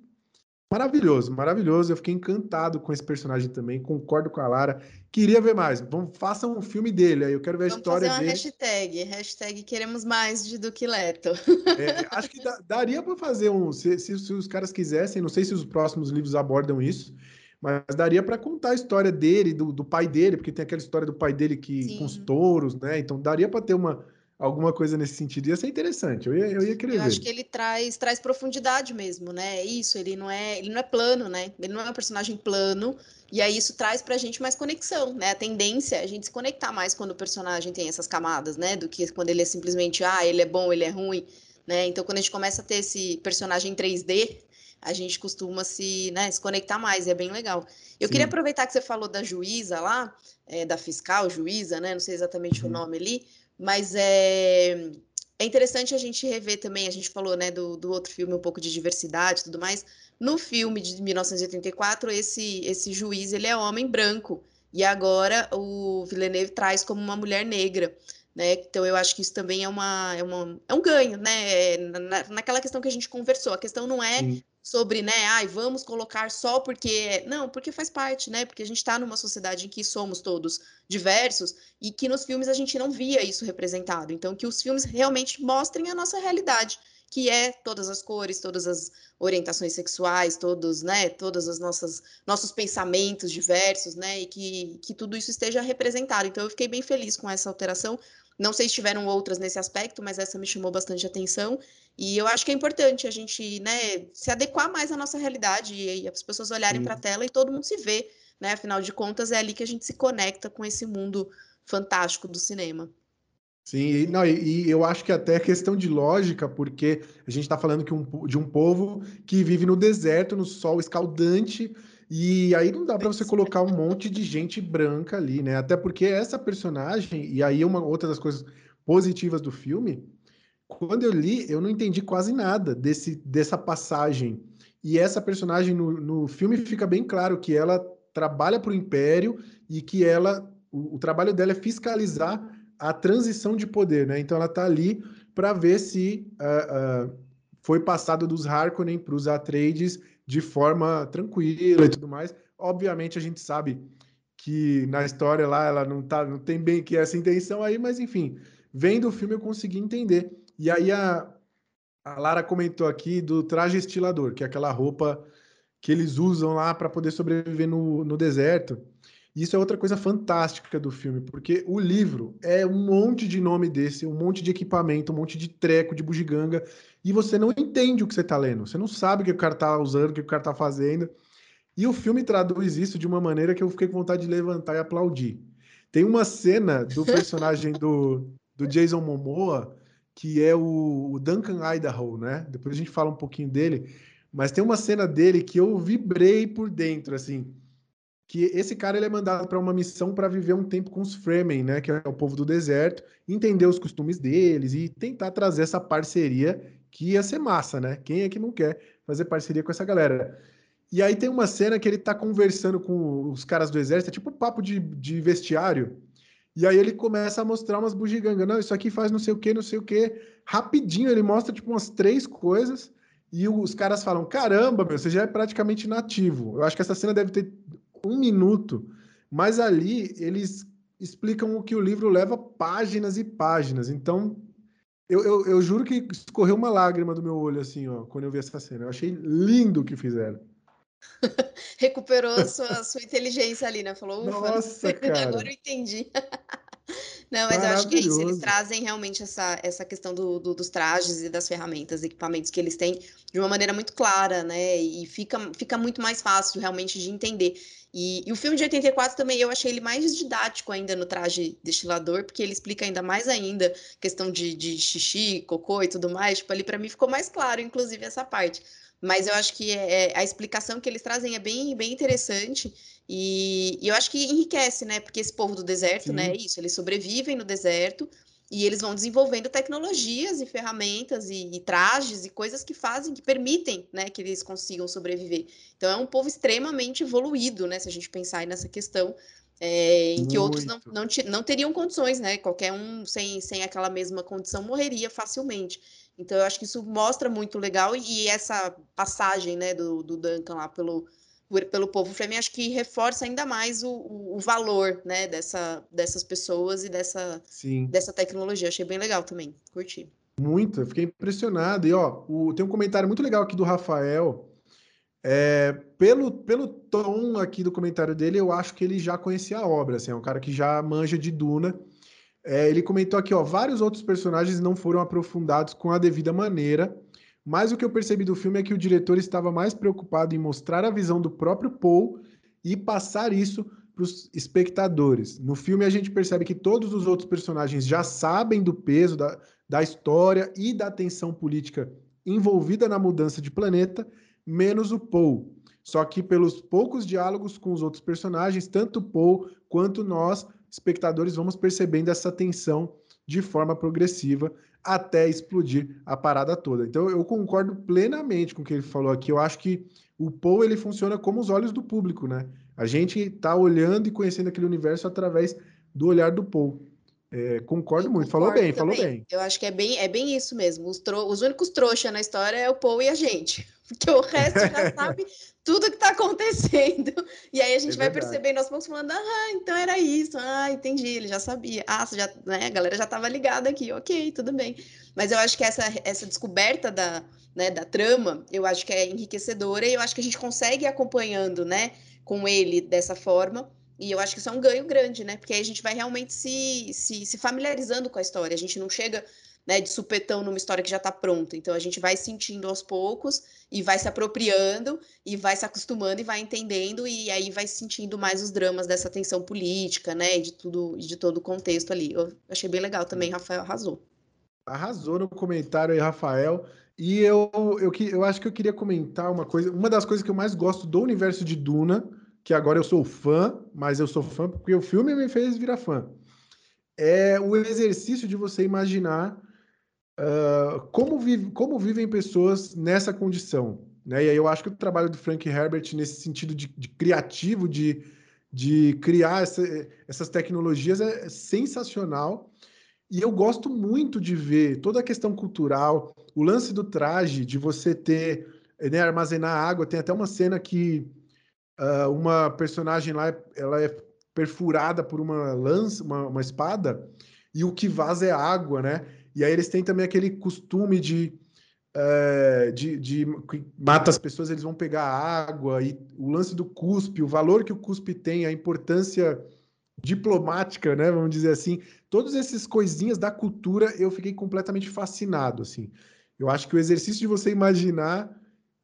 maravilhoso, maravilhoso. Eu fiquei encantado com esse personagem também. Concordo com a Lara. Queria ver mais. Vamos, façam um filme dele. Aí eu quero ver a Vamos história fazer uma dele. hashtag. Hashtag queremos mais de Duque Leto. É, acho que daria para fazer um. Se, se, se os caras quisessem, não sei se os próximos livros abordam isso mas daria para contar a história dele, do, do, pai dele, porque tem aquela história do pai dele que Sim. com os touros, né? Então daria para ter uma alguma coisa nesse sentido. Ia ser interessante. Eu ia, eu ia querer eu ver. acho que ele traz traz profundidade mesmo, né? É isso, ele não é ele não é plano, né? Ele não é um personagem plano. E aí isso traz pra gente mais conexão, né? A tendência é a gente se conectar mais quando o personagem tem essas camadas, né? Do que quando ele é simplesmente, ah, ele é bom, ele é ruim, né? Então quando a gente começa a ter esse personagem em 3D, a gente costuma se, né, se conectar mais, e é bem legal. Eu Sim. queria aproveitar que você falou da juíza lá, é, da fiscal, juíza, né? Não sei exatamente uhum. o nome ali, mas é, é interessante a gente rever também, a gente falou, né, do, do outro filme, um pouco de diversidade e tudo mais. No filme de 1984, esse, esse juiz, ele é homem branco, e agora o Villeneuve traz como uma mulher negra. Né? Então eu acho que isso também é, uma, é, uma, é um ganho, né? É, na, naquela questão que a gente conversou. A questão não é Sim. Sobre, né, ai, vamos colocar só porque. Não, porque faz parte, né? Porque a gente está numa sociedade em que somos todos diversos e que nos filmes a gente não via isso representado. Então, que os filmes realmente mostrem a nossa realidade que é todas as cores, todas as orientações sexuais, todos, né, todas as nossas nossos pensamentos diversos, né, e que, que tudo isso esteja representado. Então eu fiquei bem feliz com essa alteração. Não sei se tiveram outras nesse aspecto, mas essa me chamou bastante atenção. E eu acho que é importante a gente, né, se adequar mais à nossa realidade e, as pessoas olharem para a tela e todo mundo se vê, né? Afinal de contas, é ali que a gente se conecta com esse mundo fantástico do cinema. Sim, e, não, e, e, eu acho que até é questão de lógica, porque a gente está falando que um, de um povo que vive no deserto, no sol escaldante, e aí não dá para você colocar um monte de gente branca ali, né? Até porque essa personagem, e aí uma outra das coisas positivas do filme, quando eu li, eu não entendi quase nada desse, dessa passagem. E essa personagem no, no filme fica bem claro que ela trabalha para o Império e que ela, o, o trabalho dela é fiscalizar a transição de poder, né? Então ela está ali para ver se uh, uh, foi passado dos Harkonnen para os Atreides de forma tranquila e tudo mais. Obviamente a gente sabe que na história lá ela não tá, não tem bem que essa intenção aí, mas enfim, vendo o filme eu consegui entender. E aí a, a Lara comentou aqui do traje estilador, que é aquela roupa que eles usam lá para poder sobreviver no, no deserto. Isso é outra coisa fantástica do filme, porque o livro é um monte de nome desse, um monte de equipamento, um monte de treco, de bugiganga, e você não entende o que você está lendo. Você não sabe o que o cara está usando, o que o cara está fazendo. E o filme traduz isso de uma maneira que eu fiquei com vontade de levantar e aplaudir. Tem uma cena do personagem do, do Jason Momoa, que é o, o Duncan Idaho, né? Depois a gente fala um pouquinho dele, mas tem uma cena dele que eu vibrei por dentro, assim que esse cara ele é mandado para uma missão para viver um tempo com os Fremen, né, que é o povo do deserto, entender os costumes deles e tentar trazer essa parceria que ia ser massa, né? Quem é que não quer fazer parceria com essa galera? E aí tem uma cena que ele tá conversando com os caras do exército, é tipo um papo de, de vestiário, e aí ele começa a mostrar umas bugigangas. Não, isso aqui faz não sei o que, não sei o que. Rapidinho ele mostra tipo umas três coisas e os caras falam: caramba, meu, você já é praticamente nativo. Eu acho que essa cena deve ter um minuto, mas ali eles explicam o que o livro leva páginas e páginas. Então, eu, eu, eu, juro que escorreu uma lágrima do meu olho, assim, ó, quando eu vi essa cena. Eu achei lindo o que fizeram. Recuperou a sua, sua inteligência ali, né? Falou, ufa, Nossa, cara. agora eu entendi. Não, mas eu acho que é isso. Eles trazem realmente essa, essa questão do, do, dos trajes e das ferramentas, equipamentos que eles têm de uma maneira muito clara, né? E fica, fica muito mais fácil realmente de entender. E, e, o filme de 84 também eu achei ele mais didático ainda no traje destilador, porque ele explica ainda mais ainda questão de, de xixi, cocô e tudo mais. Tipo, ali para mim ficou mais claro, inclusive, essa parte. Mas eu acho que é, é, a explicação que eles trazem é bem, bem interessante e, e eu acho que enriquece, né? Porque esse povo do deserto, né, Sim. né? É isso, eles sobrevivem no deserto e eles vão desenvolvendo tecnologias e ferramentas e, e, trajes e coisas que fazem, que permitem, né, que eles consigam sobreviver. Então é um povo extremamente evoluído, né, se a gente pensar nessa questão, é, em que Muito. outros não, não, não, teriam condições, né, qualquer um sem, sem aquela mesma condição morreria facilmente. Então eu acho que isso mostra muito legal e essa passagem, né, do, do Duncan lá pelo pelo povo Fremen, acho que reforça ainda mais o, o, valor, né, dessa, dessas pessoas e dessa, dessa tecnologia. Achei bem legal também, curti. Muito, eu fiquei impressionado. E, ó, o, tem um comentário muito legal aqui do Rafael. É, pelo, pelo tom aqui do comentário dele, eu acho que ele já conhecia a obra, assim, é um cara que já manja de Duna. É, ele comentou aqui, ó, vários outros personagens não foram aprofundados com a devida maneira, mas o que eu percebi do filme é que o diretor estava mais preocupado em mostrar a visão do próprio Paul e passar isso para os espectadores. No filme, a gente percebe que todos os outros personagens já sabem do peso da, da história e da tensão política envolvida na mudança de planeta, menos o Paul. Só que pelos poucos diálogos com os outros personagens, tanto Paul quanto nós, espectadores, vamos percebendo essa tensão de forma progressiva até explodir a parada toda. Então eu concordo plenamente com o que ele falou aqui. Eu acho que o Paul ele funciona como os olhos do público, né? A gente está olhando e conhecendo aquele universo através do olhar do Paul. É, concordo eu muito, falou bem, também. falou bem. Eu acho que é bem, é bem isso mesmo. Os, tro... Os únicos trouxas na história é o Paul e a gente, porque o resto já sabe tudo que está acontecendo. E aí a gente é vai percebendo aos poucos falando, ah, então era isso, ah, entendi, ele já sabia. Ah, já, né, a galera já estava ligada aqui, ok, tudo bem. Mas eu acho que essa, essa descoberta da, né, da trama, eu acho que é enriquecedora e eu acho que a gente consegue ir acompanhando, né, com ele dessa forma. E eu acho que isso é um ganho grande, né? Porque aí a gente vai realmente se, se, se familiarizando com a história. A gente não chega né, de supetão numa história que já está pronta. Então a gente vai sentindo aos poucos e vai se apropriando e vai se acostumando e vai entendendo e aí vai sentindo mais os dramas dessa tensão política, né, de tudo, de todo o contexto ali. Eu achei bem legal também, Rafael arrasou. Arrasou no comentário aí, Rafael. E eu, eu, eu acho que eu queria comentar uma coisa. Uma das coisas que eu mais gosto do universo de Duna, que agora eu sou fã, mas eu sou fã porque o filme me fez virar fã. É o exercício de você imaginar como, vive, como vivem pessoas nessa condição. Né? E aí eu acho que o trabalho do Frank Herbert, nesse sentido de, de criativo, de, de criar essa, essas tecnologias, é sensacional. E eu gosto muito de ver toda a questão cultural, o lance do traje, de você ter, né, armazenar água. Tem até uma cena que uh, uma personagem lá, ela é perfurada por uma lança, uma, uma, espada, e o que vaza é água, né? E aí eles têm também aquele costume de, uh, de, de mata as pessoas, eles vão pegar água, e o lance do cuspe, o valor que o cuspe tem, a importância diplomática, né? Vamos dizer assim, todas essas coisinhas da cultura eu fiquei completamente fascinado, assim. Eu acho que o exercício de você imaginar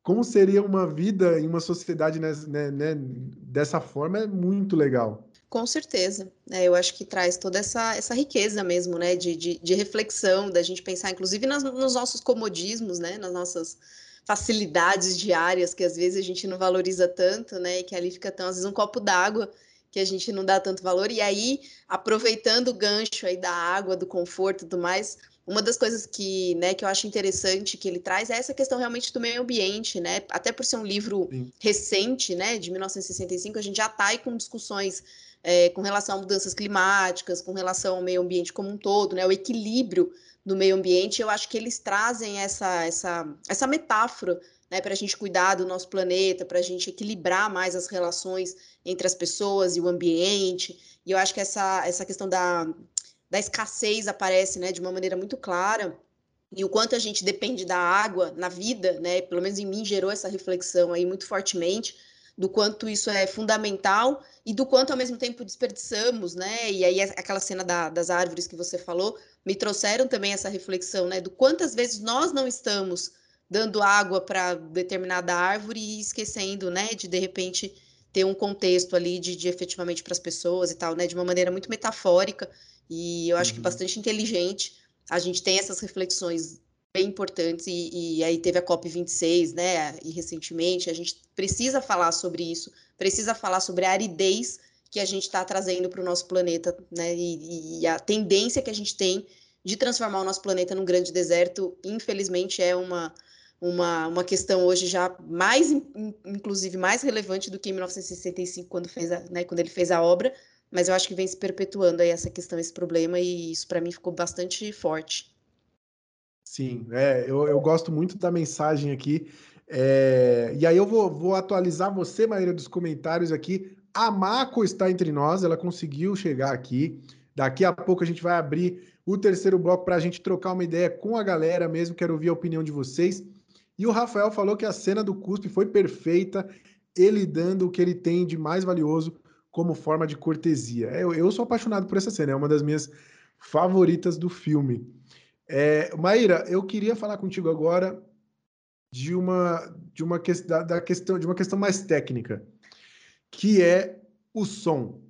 como seria uma vida em uma sociedade né, né, dessa forma é muito legal. Com certeza. É, eu acho que traz toda essa, essa riqueza mesmo, né? De, de, de reflexão, da gente pensar, inclusive, nas, nos nossos comodismos, né? Nas nossas facilidades diárias, que às vezes a gente não valoriza tanto, né? E que ali fica tão, às vezes, um copo d'água que a gente não dá tanto valor. E aí, aproveitando o gancho aí da água, do conforto e tudo mais, uma das coisas que, né, que eu acho interessante que ele traz é essa questão realmente do meio ambiente, né? Até por ser um livro Sim. recente, né, de 1965, a gente já está aí com discussões é, com relação a mudanças climáticas, com relação ao meio ambiente como um todo, né? O equilíbrio do meio ambiente. Eu acho que eles trazem essa essa essa metáfora né, para a gente cuidar do nosso planeta, para a gente equilibrar mais as relações entre as pessoas e o ambiente. E eu acho que essa, essa questão da, da escassez aparece né, de uma maneira muito clara e o quanto a gente depende da água na vida, né? Pelo menos em mim gerou essa reflexão aí muito fortemente do quanto isso é fundamental e do quanto ao mesmo tempo desperdiçamos, né? E aí aquela cena da, das árvores que você falou me trouxeram também essa reflexão, né? Do quantas vezes nós não estamos dando água para determinada árvore e esquecendo, né? De de repente ter um contexto ali de, de efetivamente para as pessoas e tal, né? De uma maneira muito metafórica e eu acho uhum. que bastante inteligente. A gente tem essas reflexões bem importantes e, e, aí teve a COP 26, né? E recentemente a gente precisa falar sobre isso, precisa falar sobre a aridez que a gente está trazendo para o nosso planeta, né? E, e, a tendência que a gente tem de transformar o nosso planeta num grande deserto, infelizmente é uma uma, uma questão hoje já mais, inclusive, mais relevante do que em 1965, quando, fez a, né, quando ele fez a obra, mas eu acho que vem se perpetuando aí essa questão, esse problema, e isso para mim ficou bastante forte. Sim, é, eu, eu gosto muito da mensagem aqui. É, e aí eu vou, vou atualizar você, Maíra, dos comentários aqui. A Mako está entre nós, ela conseguiu chegar aqui. Daqui a pouco a gente vai abrir o terceiro bloco para a gente trocar uma ideia com a galera mesmo. Quero ouvir a opinião de vocês. E o Rafael falou que a cena do cuspe foi perfeita, ele dando o que ele tem de mais valioso, como forma de cortesia. É, eu, eu sou apaixonado por essa cena, é uma das minhas favoritas do filme. É, Maíra, eu queria falar contigo agora de uma de uma da, da questão de uma questão mais técnica, que é o som.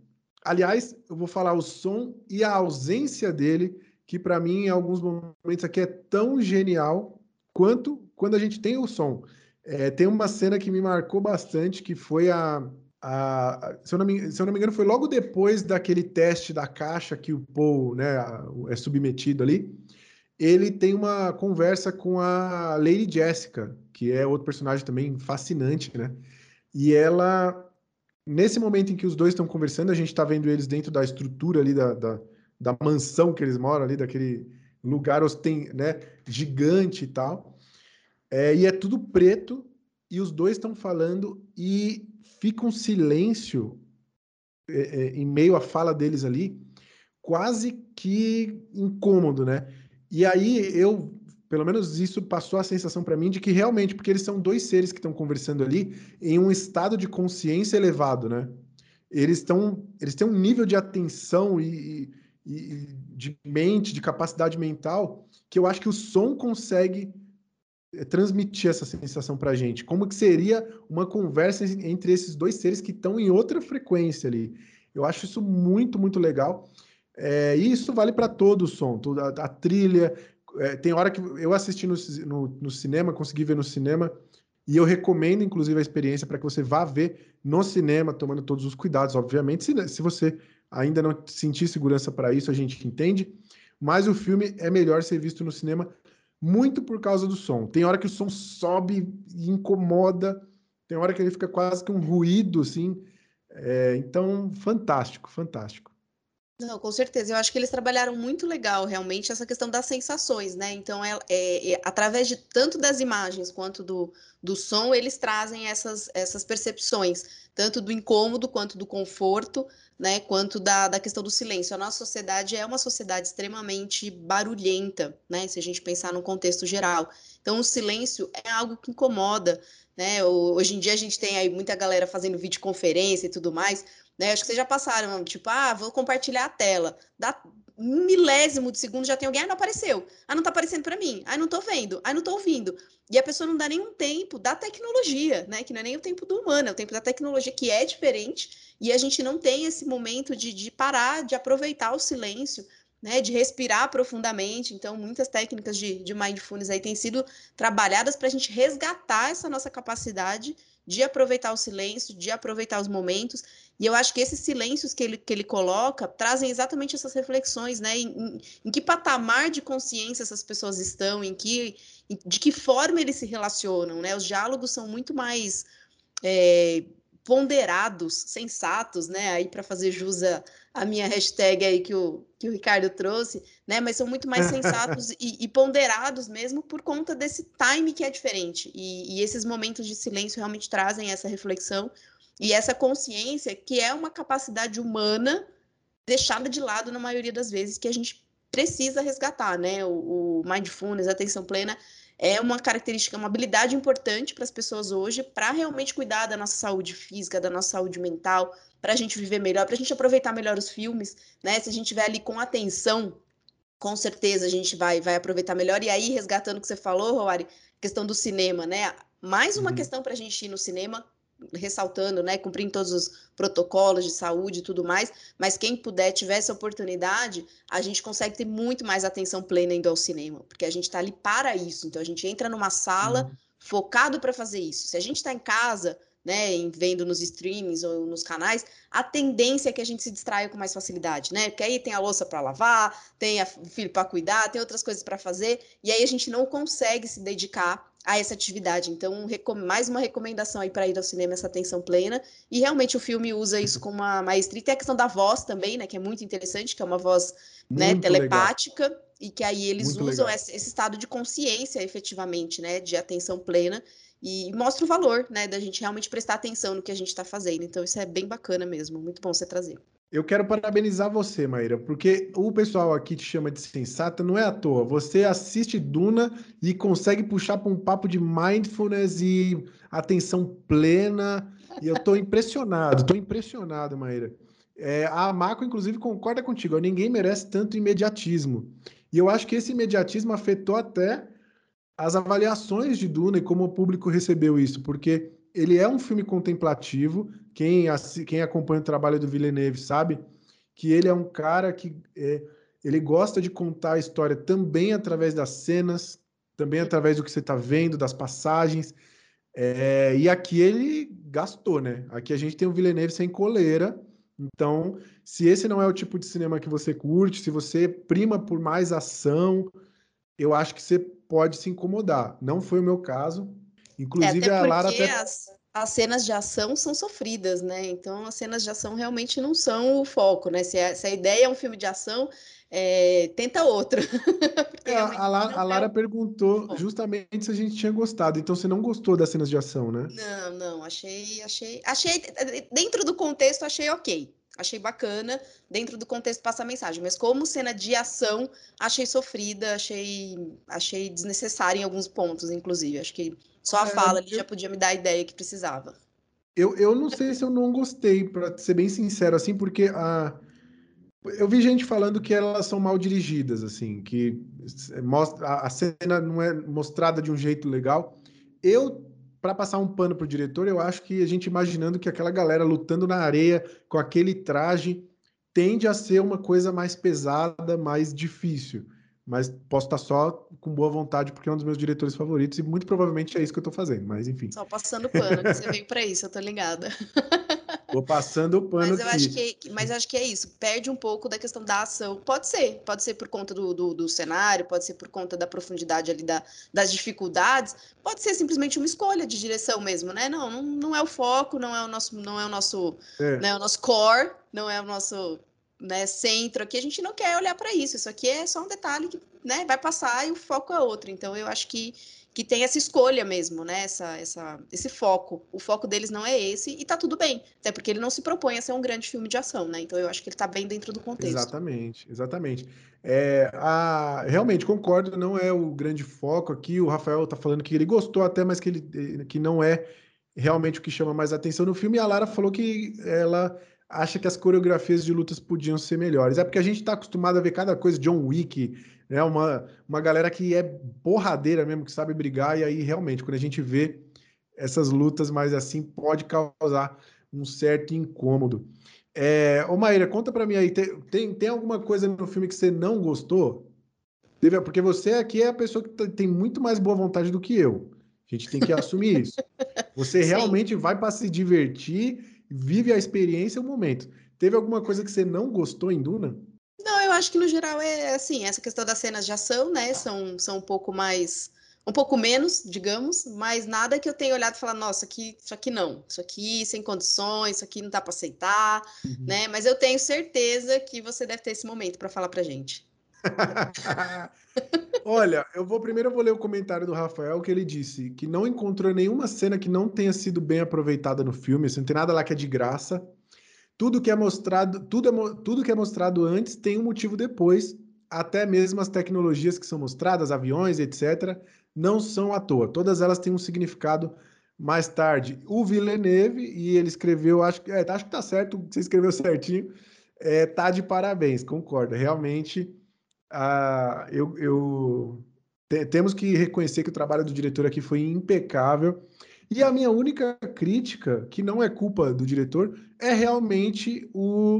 Aliás, eu vou falar o som e a ausência dele, que para mim em alguns momentos aqui é tão genial quanto quando a gente tem o som. É, tem uma cena que me marcou bastante, que foi a, a, se, eu não me, se eu não me engano, foi logo depois daquele teste da caixa que o Paul né, é submetido ali. Ele tem uma conversa com a Lady Jessica, que é outro personagem também fascinante, né? E ela, nesse momento em que os dois estão conversando, a gente está vendo eles dentro da estrutura ali da, da, da, mansão que eles moram ali, daquele lugar osten, né, gigante e tal. É, e é tudo preto, e os dois estão falando, e fica um silêncio é, é, em meio à fala deles ali, quase que incômodo, né? E aí eu, pelo menos isso passou a sensação para mim de que realmente, porque eles são dois seres que estão conversando ali em um estado de consciência elevado, né? Eles estão, eles têm um nível de atenção e, e, e de mente, de capacidade mental, que eu acho que o som consegue é, transmitir essa sensação para a gente. Como que seria uma conversa entre esses dois seres que estão em outra frequência ali? Eu acho isso muito, muito legal. É, e isso vale para todo o som, toda a, a trilha. É, tem hora que eu assisti no, no, no, cinema, consegui ver no cinema, e eu recomendo, inclusive, a experiência para que você vá ver no cinema, tomando todos os cuidados, obviamente. Se, se você ainda não sentir segurança para isso, a gente entende. Mas o filme é melhor ser visto no cinema muito por causa do som. Tem hora que o som sobe e incomoda, tem hora que ele fica quase que um ruído, assim. É, então, fantástico, fantástico. Não, com certeza. Eu acho que eles trabalharam muito legal, realmente, essa questão das sensações, né? Então, é, é, é, através de tanto das imagens quanto do, do som, eles trazem essas, essas percepções, tanto do incômodo quanto do conforto, né? Quanto da, da questão do silêncio. A nossa sociedade é uma sociedade extremamente barulhenta, né? Se a gente pensar no contexto geral. Então, o silêncio é algo que incomoda, né? Hoje em dia a gente tem aí muita galera fazendo videoconferência e tudo mais. Né? Acho que vocês já passaram, tipo, ah, vou compartilhar a tela. Dá um milésimo de segundo já tem alguém, ah, não apareceu. Ah, não tá aparecendo para mim. Ah, não tô vendo. Ah, não tô ouvindo. E a pessoa não dá nenhum tempo da tecnologia, né? Que não é nem o tempo do humano, é o tempo da tecnologia que é diferente. E a gente não tem esse momento de, de parar, de aproveitar o silêncio, né, de respirar profundamente. Então, muitas técnicas de, de mindfulness aí têm sido trabalhadas para a gente resgatar essa nossa capacidade de aproveitar o silêncio, de aproveitar os momentos. E eu acho que esses silêncios que ele, que ele coloca trazem exatamente essas reflexões, né? Em, em, em que patamar de consciência essas pessoas estão, em que, em, de que forma eles se relacionam, né? Os diálogos são muito mais é, ponderados, sensatos, né? Aí para fazer jus a, a, minha hashtag aí que o, que o Ricardo trouxe, né? Mas são muito mais sensatos e, e, ponderados mesmo por conta desse time que é diferente. E, e, esses momentos de silêncio realmente trazem essa reflexão e essa consciência que é uma capacidade humana deixada de lado na maioria das vezes que a gente precisa resgatar, né? O, o mindfulness, a atenção plena é uma característica, uma habilidade importante para as pessoas hoje para realmente cuidar da nossa saúde física, da nossa saúde mental, para a gente viver melhor, para a gente aproveitar melhor os filmes, né? Se a gente estiver ali com atenção, com certeza a gente vai, vai aproveitar melhor. E aí, resgatando o que você falou, Roari, questão do cinema, né? Mais uma uhum. questão para a gente ir no cinema ressaltando, né, cumprindo todos os protocolos de saúde e tudo mais, mas quem puder, tiver essa oportunidade, a gente consegue ter muito mais atenção plena indo ao cinema, porque a gente está ali para isso. Então a gente entra numa sala uhum. focado para fazer isso. Se a gente está em casa, né, vendo nos streamings ou nos canais, a tendência é que a gente se distraia com mais facilidade, né? Porque aí tem a louça para lavar, tem o filho para cuidar, tem outras coisas para fazer, e aí a gente não consegue se dedicar a essa atividade. Então, mais uma recomendação aí para ir ao cinema, essa atenção plena. E realmente o filme usa isso com uma maestria. E tem a questão da voz também, né? Que é muito interessante, que é uma voz né, telepática. Legal. E que aí eles muito usam esse, esse, estado de consciência, efetivamente, né? De atenção plena. E mostra o valor, né? Da gente realmente prestar atenção no que a gente está fazendo. Então, isso é bem bacana mesmo. Muito bom você trazer. Eu quero parabenizar você, Maíra, porque o pessoal aqui te chama de sensata, não é à toa. Você assiste Duna e consegue puxar para um papo de mindfulness e atenção plena. E eu estou impressionado, estou impressionado, Maíra. É, a Marco, inclusive, concorda contigo. Ninguém merece tanto imediatismo. E eu acho que esse imediatismo afetou até as avaliações de Duna e como o público recebeu isso, porque ele é um filme contemplativo. Quem, quem acompanha o trabalho do Villeneuve sabe que ele é um cara que é, ele gosta de contar a história também através das cenas, também através do que você está vendo, das passagens. É, e aqui ele gastou, né? Aqui a gente tem o Villeneuve sem coleira. Então, se esse não é o tipo de cinema que você curte, se você prima por mais ação, eu acho que você pode se incomodar. Não foi o meu caso. Inclusive, é, a Lara até. As, as, cenas de ação são sofridas, né? Então, as cenas de ação realmente não são o foco, né? Se a, se a ideia é um filme de ação, é, tenta outro. é, a, Lara, a Lara é... perguntou justamente se a gente tinha gostado. Então você não gostou das cenas de ação, né? Não, não. Achei, achei, achei dentro do contexto achei ok. Achei bacana. Dentro do contexto passa a mensagem. Mas como cena de ação, achei sofrida, achei, achei desnecessária em alguns pontos, inclusive. Acho que só a é, fala ali eu... já podia me dar a ideia que precisava. Eu, eu não sei se eu não gostei, para ser bem sincero, assim, porque a eu vi gente falando que elas são mal dirigidas, assim, que mostra, a cena não é mostrada de um jeito legal. Eu, para passar um pano pro diretor, eu acho que a gente imaginando que aquela galera lutando na areia com aquele traje tende a ser uma coisa mais pesada, mais difícil. Mas posso estar só com boa vontade, porque é um dos meus diretores favoritos, e muito provavelmente é isso que eu estou fazendo, mas enfim. Só passando pano, que você veio para isso, eu tô ligada. Vou passando o pano mas eu aqui. Acho que, mas acho que é isso, perde um pouco da questão da ação. Pode ser, pode ser por conta do, do, do cenário, pode ser por conta da profundidade ali da, das dificuldades, pode ser simplesmente uma escolha de direção mesmo, né? Não, não, não é o foco, não é o nosso, não é o nosso, é. Né, o nosso core, não é o nosso né, centro aqui. A gente não quer olhar para isso. Isso aqui é só um detalhe que né, vai passar e o foco é outro. Então eu acho que que tem essa escolha mesmo, né? Essa, essa, esse foco. O foco deles não é esse e tá tudo bem. Até porque ele não se propõe a ser um grande filme de ação, né? Então eu acho que ele tá bem dentro do contexto. Exatamente, exatamente. É, a, realmente, concordo, não é o grande foco aqui. O Rafael tá falando que ele gostou até, mas que, ele, que não é realmente o que chama mais atenção no filme. E a Lara falou que ela acha que as coreografias de lutas podiam ser melhores. É porque a gente está acostumado a ver cada coisa, John Wick, né? Uma, uma galera que é porradeira mesmo, que sabe brigar, e aí realmente, quando a gente vê essas lutas mais assim, pode causar um certo incômodo. É, ô Maíra, conta pra mim aí, tem, tem, tem alguma coisa no filme que você não gostou? Porque você aqui é a pessoa que tem muito mais boa vontade do que eu. A gente tem que assumir isso. Você realmente vai para se divertir, vive a experiência, o momento. Teve alguma coisa que você não gostou em Duna? Não, eu acho que no geral é assim, essa questão das cenas de ação, né, são, são um pouco mais, um pouco menos, digamos, mas nada que eu tenha olhado e falar, nossa, aqui, isso aqui não, isso aqui sem condições, isso aqui não dá para aceitar, uhum. né, mas eu tenho certeza que você deve ter esse momento para falar pra gente. Olha, eu vou primeiro eu vou ler o comentário do Rafael que ele disse que não encontrou nenhuma cena que não tenha sido bem aproveitada no filme, assim, não tem nada lá que é de graça. Tudo que é mostrado, tudo, é, tudo que é mostrado antes tem um motivo depois. Até mesmo as tecnologias que são mostradas, aviões, etc., não são à toa. Todas elas têm um significado mais tarde. O Villeneuve, e ele escreveu, acho, é, acho que tá certo, você escreveu certinho, é, tá de parabéns, concordo. Realmente, ah, eu, eu te, temos que reconhecer que o trabalho do diretor aqui foi impecável. E a minha única crítica, que não é culpa do diretor, é realmente o,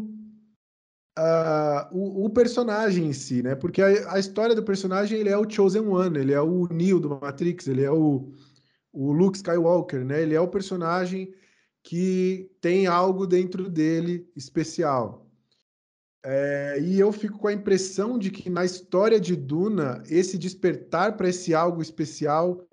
uh, o, o, personagem em si, né? Porque a, a, história do personagem, ele é o Chosen One, ele é o Neo do Matrix, ele é o, o Luke Skywalker, né? Ele é o personagem que tem algo dentro dele especial. É, e eu fico com a impressão de que na história de Duna, esse despertar para esse algo especial,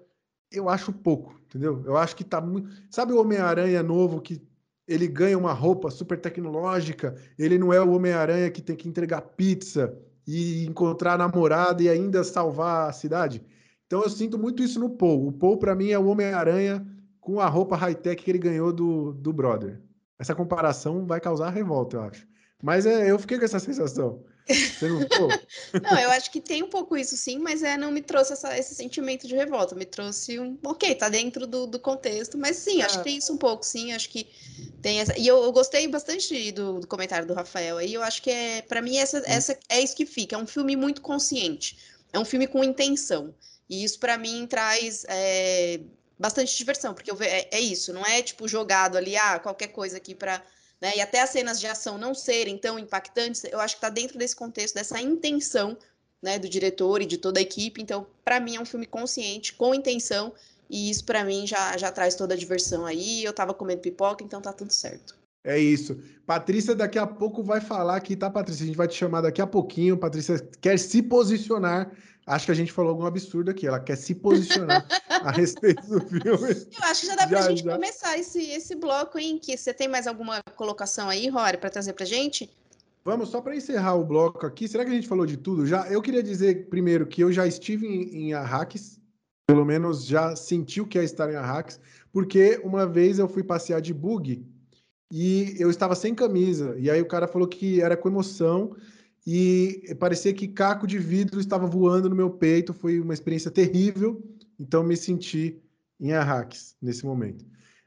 eu acho pouco entendeu? Eu acho que tá muito. Sabe o Homem-Aranha novo que ele ganha uma roupa super tecnológica? Ele não é o Homem-Aranha que tem que entregar pizza e encontrar a namorada e ainda salvar a cidade. Então eu sinto muito isso no Paul. O Paul, para mim, é o Homem-Aranha com a roupa high-tech que ele ganhou do, do brother. Essa comparação vai causar revolta, eu acho. Mas é, eu fiquei com essa sensação. Você não ficou? não, eu acho que tem um pouco isso sim, mas é, não me trouxe essa, esse sentimento de revolta. Me trouxe um. Ok, tá dentro do, do contexto, mas sim, acho que tem isso um pouco, sim. Acho que tem essa. E eu, eu gostei bastante do, do, comentário do Rafael aí. Eu acho que é, para mim, essa, essa é isso que fica. É um filme muito consciente. É um filme com intenção. E isso, para mim, traz. É, bastante diversão, porque eu, é, é isso, não é tipo jogado ali, ah, qualquer coisa aqui para né? E até as cenas de ação não serem tão impactantes, eu acho que está dentro desse contexto, dessa intenção né, do diretor e de toda a equipe. Então, para mim, é um filme consciente, com intenção, E isso para mim já, já traz toda a diversão aí. Eu tava comendo pipoca, então tá tudo certo. É isso. Patrícia daqui a pouco vai falar aqui, tá, Patrícia? A gente vai te chamar daqui a pouquinho. Patrícia quer se posicionar. Acho que a gente falou algum absurdo aqui. Ela quer se posicionar a respeito do filme. Eu acho que já dá pra já, gente já. começar esse, esse bloco, hein? Que você tem mais alguma colocação aí, Rory, para trazer pra gente? Vamos, só para encerrar o bloco aqui, será que a gente falou de tudo? Já, eu queria dizer primeiro que eu já estive em, em Arrakis, pelo menos já senti o que é estar em Arrakis, porque uma vez eu fui passear de bug e eu estava sem camisa. E aí o cara falou que era com emoção e parecia que caco de vidro estava voando no meu peito. Foi uma experiência terrível. Então me senti em Arrakis nesse momento.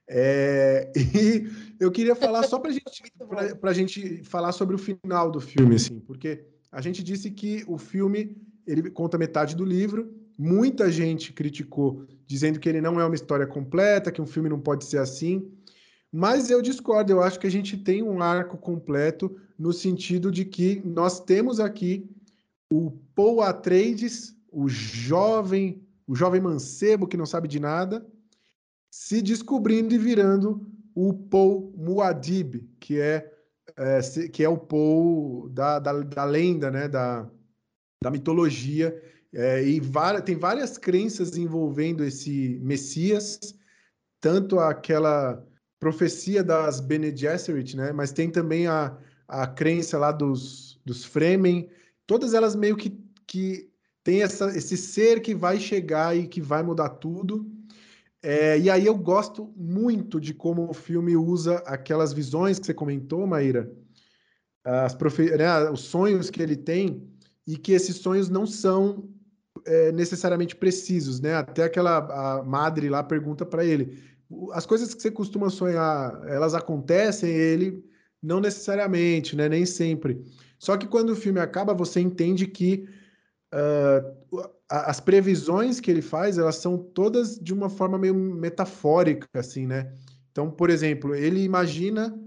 É... E eu queria falar só para gente, a gente falar sobre o final do filme, assim, porque a gente disse que o filme ele conta metade do livro. Muita gente criticou, dizendo que ele não é uma história completa, que um filme não pode ser assim. Mas eu discordo, eu acho que a gente tem um arco completo no sentido de que nós temos aqui o Paul Atreides, o jovem, o jovem mancebo que não sabe de nada, se descobrindo e virando o Paul Muad'Dib, que é, é, que é o Paul da, da, da lenda, né, da, da mitologia, é, e tem várias crenças envolvendo esse Messias, tanto aquela profecia das Bene Gesserit, né? Mas tem também a, a crença lá dos, dos Fremen. Todas elas meio que, que tem essa, esse ser que vai chegar e que vai mudar tudo. É, e aí eu gosto muito de como o filme usa aquelas visões que você comentou, Maíra, as profe né, os sonhos que ele tem e que esses sonhos não são é, necessariamente precisos, né? Até aquela a madre lá pergunta para ele: as coisas que você costuma sonhar, elas acontecem, ele não necessariamente, né? Nem sempre. Só que quando o filme acaba, você entende que uh, as previsões que ele faz, elas são todas de uma forma meio metafórica, assim, né? Então, por exemplo, ele imagina,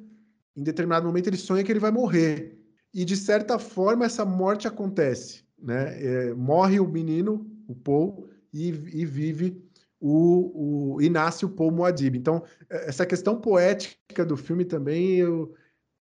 em determinado momento, ele sonha que ele vai morrer. E, de certa forma, essa morte acontece, né? É, morre o menino, o Paul, e, e vive o, o Inácio Paul Moadib. Então, é, essa questão poética do filme também, eu,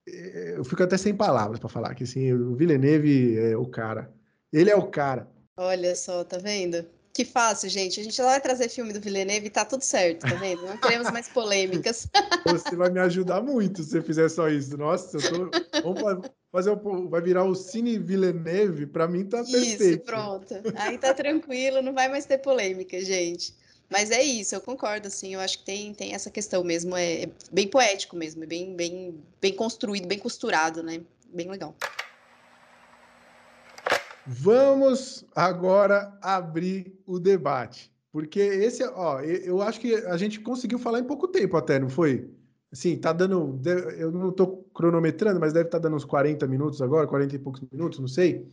é, eu fico até sem palavras para falar, que assim, o Villeneuve é o cara. Ele é o cara. Olha só, tá vendo? Que fácil, gente. A gente vai trazer filme do Villeneuve e tá tudo certo, tá vendo? Não queremos mais polêmicas. Você vai me ajudar muito se você fizer só isso. Nossa, eu tô... Vamos fazer um... Vai virar o Cine Villeneuve, para mim tá perfeito. Isso, pronto. Aí tá tranquilo, não vai mais ter polêmica, gente. Mas é isso, eu concordo, assim, eu acho que tem, tem essa questão mesmo, é, é bem poético mesmo, é bem, bem, bem construído, bem costurado, né? Bem legal. Vamos agora abrir o debate. Porque esse, ó, eu acho que a gente conseguiu falar em pouco tempo até, não foi? Sim, tá dando. Eu não estou cronometrando, mas deve estar tá dando uns 40 minutos agora, 40 e poucos minutos, não sei.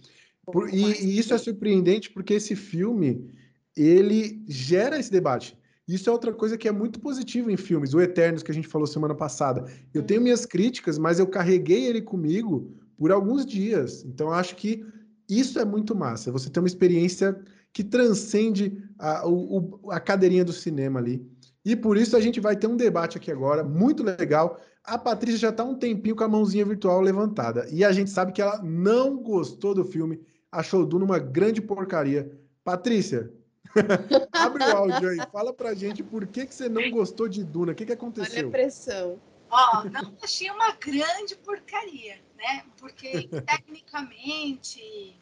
Por, e, e, isso é surpreendente porque esse filme ele gera esse debate. Isso é outra coisa que é muito positiva em filmes, o Eternos que a gente falou semana passada. Eu tenho minhas críticas, mas eu carreguei ele comigo por alguns dias. Então acho que isso é muito massa. Você tem uma experiência que transcende a, o, a cadeirinha do cinema ali. E por isso a gente vai ter um debate aqui agora, muito legal. A Patrícia já está um tempinho com a mãozinha virtual levantada. E a gente sabe que ela não gostou do filme, achou o Duna uma grande porcaria. Patrícia, Abre o áudio aí, fala pra gente por que, que você não gostou de Duna, o que, que aconteceu? Olha a pressão. Ó, não achei uma grande porcaria, né? Porque tecnicamente,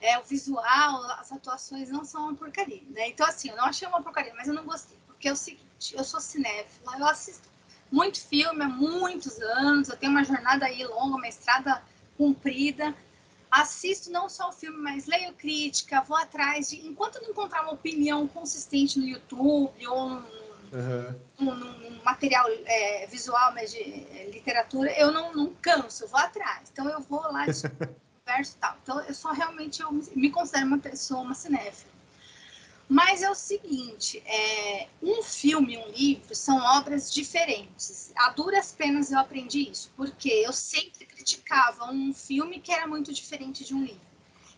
é, o visual, as atuações não são uma porcaria, né? Então, assim, eu não achei uma porcaria, mas eu não gostei. Porque é o seguinte, eu sou cinéfila, eu assisto muito filme há muitos anos, eu tenho uma jornada aí longa, uma estrada comprida, assisto não só o filme, mas leio crítica, vou atrás de. Enquanto não encontrar uma opinião consistente no YouTube ou num, uhum. num material é, visual, mas de é, literatura, eu não, não canso, eu vou atrás. Então eu vou lá, converso e tal. Então eu só realmente eu me considero uma pessoa, uma cinéfila. Mas é o seguinte, é, um filme e um livro são obras diferentes. A duras penas eu aprendi isso, porque eu sempre criticava um filme que era muito diferente de um livro.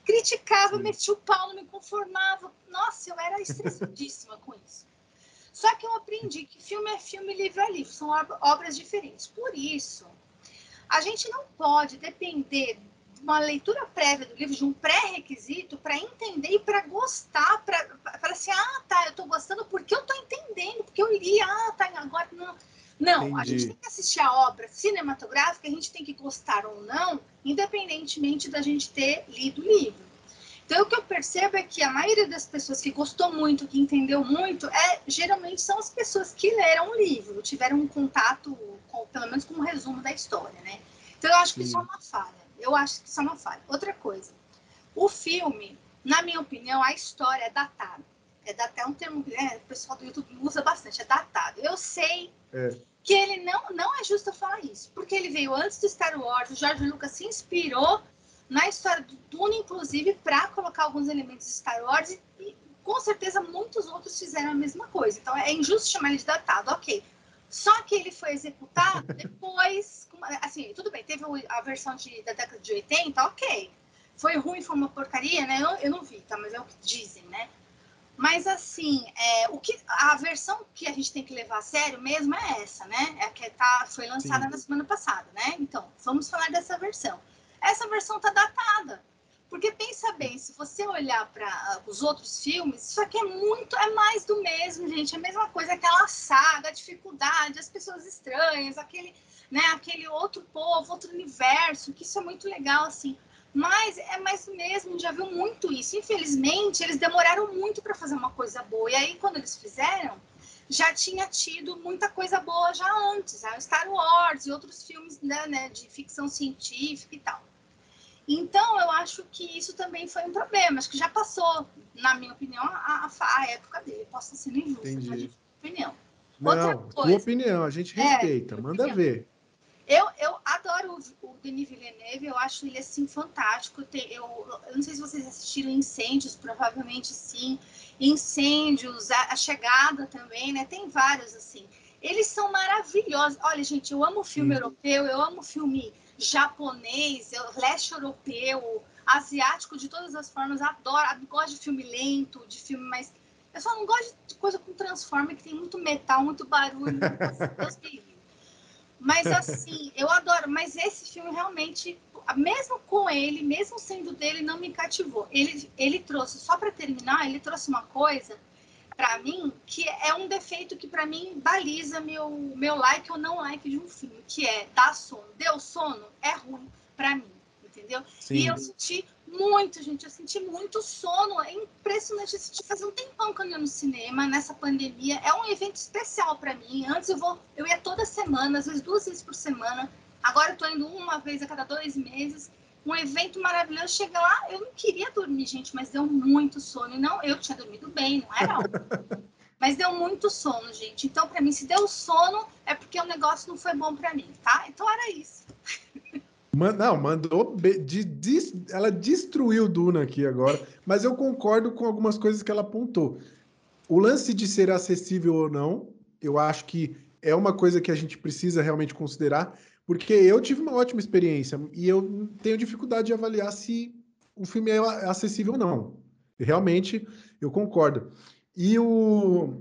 Criticava, Sim. metia o pau, não me conformava. Nossa, eu era estressadíssima com isso. Só que eu aprendi que filme é filme, livro é livro, são obras diferentes. Por isso, a gente não pode depender de uma leitura prévia do livro, de um pré-requisito, para entender e para gostar, para assim, ah, tá, eu estou gostando porque eu estou entendendo, porque eu li, ah, tá, agora não. Não, Entendi. a gente tem que assistir a obra cinematográfica, a gente tem que gostar ou não, independentemente da gente ter lido o livro. Então, o que eu percebo é que a maioria das pessoas que gostou muito, que entendeu muito, é geralmente são as pessoas que leram o livro, tiveram um contato, com, pelo menos com um resumo da história, né? Então, eu acho que Sim. isso é uma falha. Eu acho que isso é uma falha. Outra coisa, o filme, na minha opinião, a história é datada. É datado, é um termo que é, o pessoal do YouTube usa bastante, é datado. Eu sei é. que ele não, não é justo falar isso, porque ele veio antes do Star Wars, o George Lucas se inspirou na história do Dune, inclusive, para colocar alguns elementos de Star Wars e, e, com certeza muitos outros fizeram a mesma coisa. Então é injusto chamar ele de datado, ok. Só que ele foi executado depois, assim, tudo bem, teve a versão de, da década de 80, ok. Foi ruim, foi uma porcaria, né? Eu, eu não vi, tá? Mas é o que dizem, né? Mas assim, é, o que a versão que a gente tem que levar a sério mesmo é essa, né? É a que tá, foi lançada Sim. na semana passada, né? Então, vamos falar dessa versão essa versão está datada. Porque pensa bem, se você olhar para uh, os outros filmes, isso aqui é muito, é mais do mesmo, gente. É a mesma coisa, aquela saga, a dificuldade, as pessoas estranhas, aquele, né, aquele outro povo, outro universo, que isso é muito legal, assim. Mas é mais do mesmo, a gente já viu muito isso. Infelizmente, eles demoraram muito para fazer uma coisa boa. E aí, quando eles fizeram, já tinha tido muita coisa boa já antes. Né? Star Wars e outros filmes né, né, de ficção científica e tal. Então, eu acho que isso também foi um problema. Acho que já passou, na minha opinião, a, a, a época dele. Posso ser injusta, Entendi. mas de opinião. Não, Outra coisa, tua opinião, a gente é, respeita, é, manda opinião. ver. Eu, eu adoro o, o, Denis Villeneuve, eu acho ele assim fantástico. Eu, eu, não sei se vocês assistiram Incêndios, provavelmente sim. Incêndios, a, a, Chegada também, né? Tem vários assim. Eles são maravilhosos. Olha, gente, eu amo filme sim. europeu, eu amo filme japonês, leste europeu, asiático de todas as formas, adoro, gosto de filme lento, de filme mais. Eu só não gosto de coisa com transforma que tem muito metal, muito barulho. Deus me Mas assim, eu adoro. Mas esse filme realmente, mesmo com ele, mesmo sendo dele, não me cativou. Ele, ele trouxe, só para terminar, ele trouxe uma coisa para mim que é um defeito que para mim baliza meu meu like ou não like de um filme, que é dar sono. Deu sono é ruim para mim, entendeu? Sim. E eu senti muito, gente, eu senti muito sono. É impressionante assistir fazer um tempão que eu ia no cinema nessa pandemia. É um evento especial para mim. Antes eu vou, eu ia toda semana, às vezes duas vezes por semana. Agora eu tô indo uma vez a cada dois meses um evento maravilhoso. Chega lá, eu não queria dormir, gente, mas deu muito sono. E não, eu tinha dormido bem, não era Mas deu muito sono, gente. Então, para mim, se deu sono, é porque o negócio não foi bom para mim, tá? Então era isso. Não, mandou. De, de, ela destruiu Duna aqui agora, mas eu concordo com algumas coisas que ela apontou. O lance de ser acessível ou não, eu acho que é uma coisa que a gente precisa realmente considerar, porque eu tive uma ótima experiência e eu tenho dificuldade de avaliar se o filme é acessível ou não. Realmente, eu concordo. E o,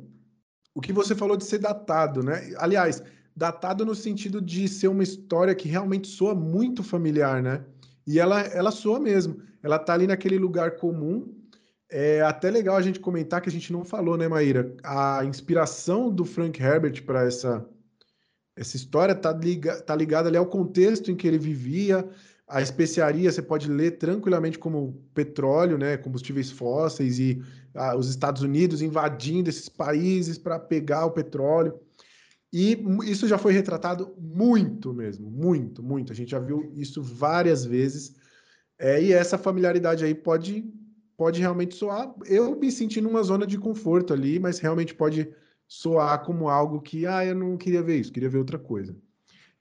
o que você falou de ser datado, né? Aliás, datado no sentido de ser uma história que realmente soa muito familiar, né? E ela, ela soa mesmo. Ela tá ali naquele lugar comum. É até legal a gente comentar que a gente não falou, né, Maíra? A inspiração do Frank Herbert para essa essa história está tá ligada ali ao contexto em que ele vivia. A especiaria você pode ler tranquilamente como petróleo, né, combustíveis fósseis e ah, os Estados Unidos invadindo esses países para pegar o petróleo. E isso já foi retratado muito mesmo, muito, muito. A gente já viu isso várias vezes. É, e essa familiaridade aí pode, pode realmente soar. Eu me senti numa zona de conforto ali, mas realmente pode soar como algo que, ah, eu não queria ver isso, queria ver outra coisa. O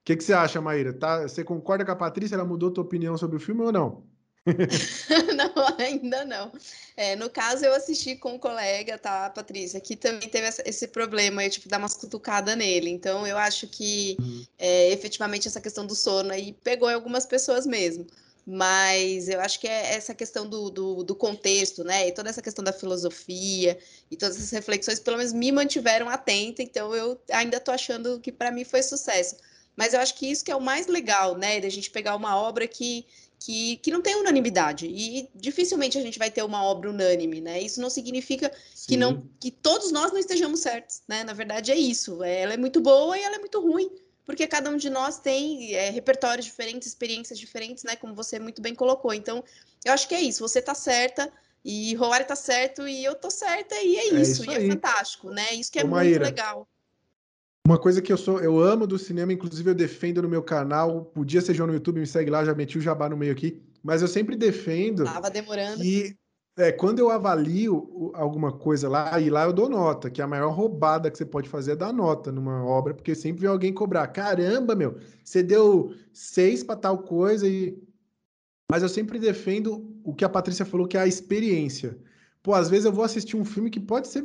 que, que você acha, Maíra? Tá, você concorda com a Patrícia? Ela mudou tua opinião sobre o filme ou não? não, ainda não. É, no caso, eu assisti com um colega, tá, Patrícia, que também teve esse problema, eu, tipo, dar umas cutucadas nele. Então, eu acho que, uhum. é, efetivamente, essa questão do sono aí pegou em algumas pessoas mesmo. Mas eu acho que é essa questão do, do, do, contexto, né? E toda essa questão da filosofia e todas essas reflexões, pelo menos me mantiveram atenta, então eu ainda estou achando que para mim foi sucesso. Mas eu acho que isso que é o mais legal, né? Da gente pegar uma obra que, que, que não tem unanimidade. E dificilmente a gente vai ter uma obra unânime, né? Isso não significa que, não, que todos nós não estejamos certos, né? Na verdade é isso. Ela é muito boa e ela é muito ruim porque cada um de nós tem é, repertórios diferentes, experiências diferentes, né? Como você muito bem colocou. Então, eu acho que é isso. Você tá certa e Roari tá certo e eu tô certa e é, é isso. e é fantástico, né? Isso que é Ô, muito Maíra, legal. Uma coisa que eu sou, eu amo do cinema, inclusive eu defendo no meu canal. Podia ser João no YouTube, me segue lá, já meti o jabá no meio aqui. Mas eu sempre defendo. Tava demorando. Que é, quando eu avalio alguma coisa lá, e lá eu dou nota, que a maior roubada que você pode fazer é dar nota numa obra, porque sempre vem alguém cobrar. Caramba, meu, você deu seis para tal coisa e. Mas eu sempre defendo o que a Patrícia falou, que é a experiência. Pô, às vezes eu vou assistir um filme que pode ser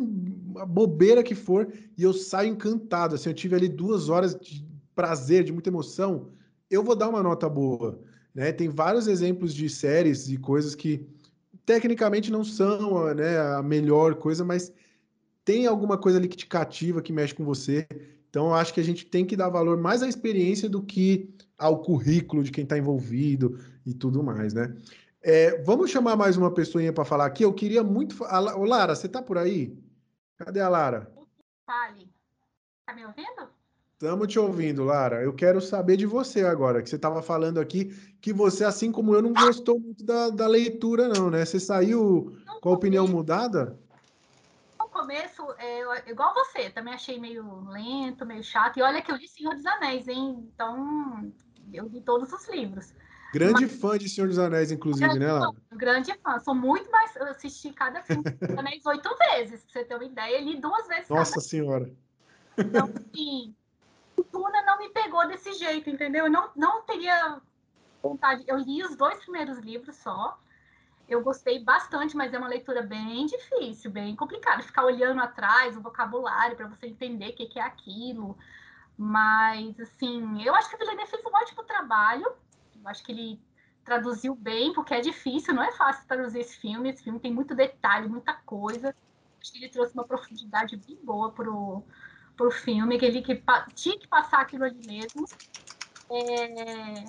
a bobeira que for, e eu saio encantado. Assim, eu tive ali duas horas de prazer, de muita emoção. Eu vou dar uma nota boa. Né? Tem vários exemplos de séries e coisas que tecnicamente não são né, a melhor coisa, mas tem alguma coisa ali que te cativa, que mexe com você. Então, acho que a gente tem que dar valor mais à experiência do que ao currículo de quem está envolvido e tudo mais, né? É, vamos chamar mais uma pessoinha para falar aqui. Eu queria muito. Ô, Lara, você está por aí? Cadê a Lara? Fale. Tá me ouvindo? Estamos te ouvindo, Lara. Eu quero saber de você agora, que você estava falando aqui que você, assim como eu, não gostou muito da, da leitura, não, né? Você saiu no com a opinião mudada? No começo, é, igual você, também achei meio lento, meio chato. E olha que eu li Senhor dos Anéis, hein? Então, eu li todos os livros. Grande Mas... fã de Senhor dos Anéis, inclusive, grande né, Lara? Grande fã. Sou muito mais. Eu assisti cada filme dos Anéis oito vezes, pra você ter uma ideia. Li duas vezes. Nossa. Senhora. Então, assim. Duna não me pegou desse jeito, entendeu? Eu não, não teria vontade. Eu li os dois primeiros livros só. Eu gostei bastante, mas é uma leitura bem difícil, bem complicada. Ficar olhando atrás o vocabulário para você entender o que, que, é aquilo. Mas, assim, eu acho que o Villeneuve fez um ótimo trabalho. Eu acho que ele traduziu bem, porque é difícil, não é fácil traduzir esse filme. Esse filme tem muito detalhe, muita coisa. Acho que ele trouxe uma profundidade bem boa pro, pro filme, que ele que tinha que passar aquilo ali mesmo. É...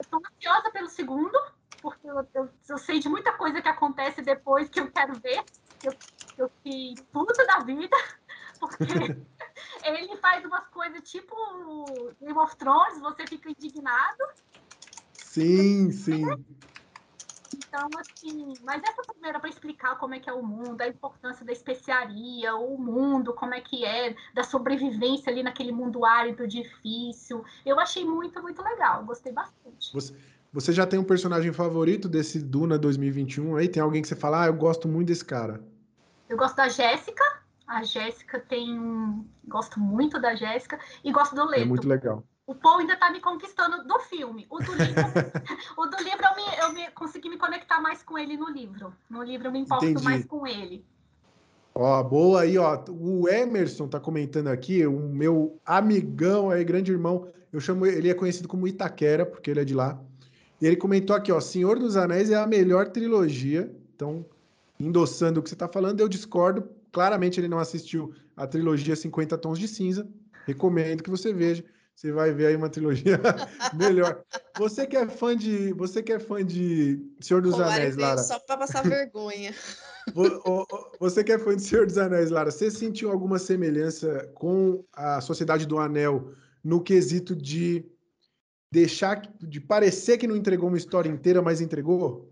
Estou ansiosa pelo segundo, porque eu, eu, eu, sei de muita coisa que acontece depois que eu quero ver, eu, eu fiquei puta da vida, porque ele faz umas coisas tipo Game of Thrones, você fica indignado. Sim, sim. Então, assim, mas essa primeira para explicar como é que é o mundo, a importância da especiaria, o mundo, como é que é, da sobrevivência ali naquele mundo árido, difícil. Eu achei muito, muito legal, gostei bastante. Você, você já tem um personagem favorito desse Duna 2021 aí? Tem alguém que você fala, ah, eu gosto muito desse cara? Eu gosto da Jéssica. A Jéssica tem um. Gosto muito da Jéssica e gosto do Leto. É muito legal o Paul ainda está me conquistando do filme. O do livro, o do livro eu, me, eu me, consegui me conectar mais com ele no livro. No livro eu me importo Entendi. mais com ele. Ó, boa aí, ó. O Emerson tá comentando aqui, o meu amigão aí, grande irmão. Eu chamo ele é conhecido como Itaquera, porque ele é de lá. E ele comentou aqui, ó, Senhor dos Anéis é a melhor trilogia. Então, endossando o que você tá falando, eu discordo. Claramente ele não assistiu a trilogia 50 Tons de Cinza. Recomendo que você veja você vai ver aí uma trilogia melhor. Você que é fã de, você que é fã de Senhor dos Anéis, Lara. Só para passar vergonha. Você que é fã de Senhor dos Anéis, Lara, você sentiu alguma semelhança com a Sociedade do Anel no quesito de deixar, de parecer que não entregou uma história inteira, mas entregou?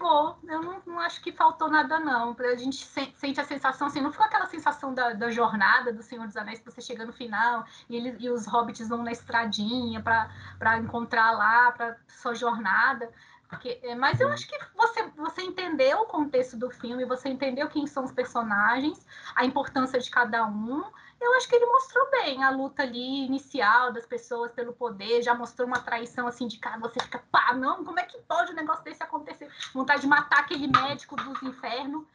Entregou. Eu não, não, acho que faltou nada, não. A gente sente a sensação, assim, não ficou aquela sensação da, da jornada do Senhor dos Anéis, que você chega no final e, ele, e os hobbits vão na estradinha para encontrar lá, para sua jornada. Porque, é, mas eu acho que você, você entendeu o contexto do filme, você entendeu quem são os personagens, a importância de cada um. Eu acho que ele mostrou bem a luta ali inicial das pessoas pelo poder, já mostrou uma traição assim de cara, você fica, pá, não, como é que pode um negócio desse acontecer? Vontade de matar aquele médico dos infernos.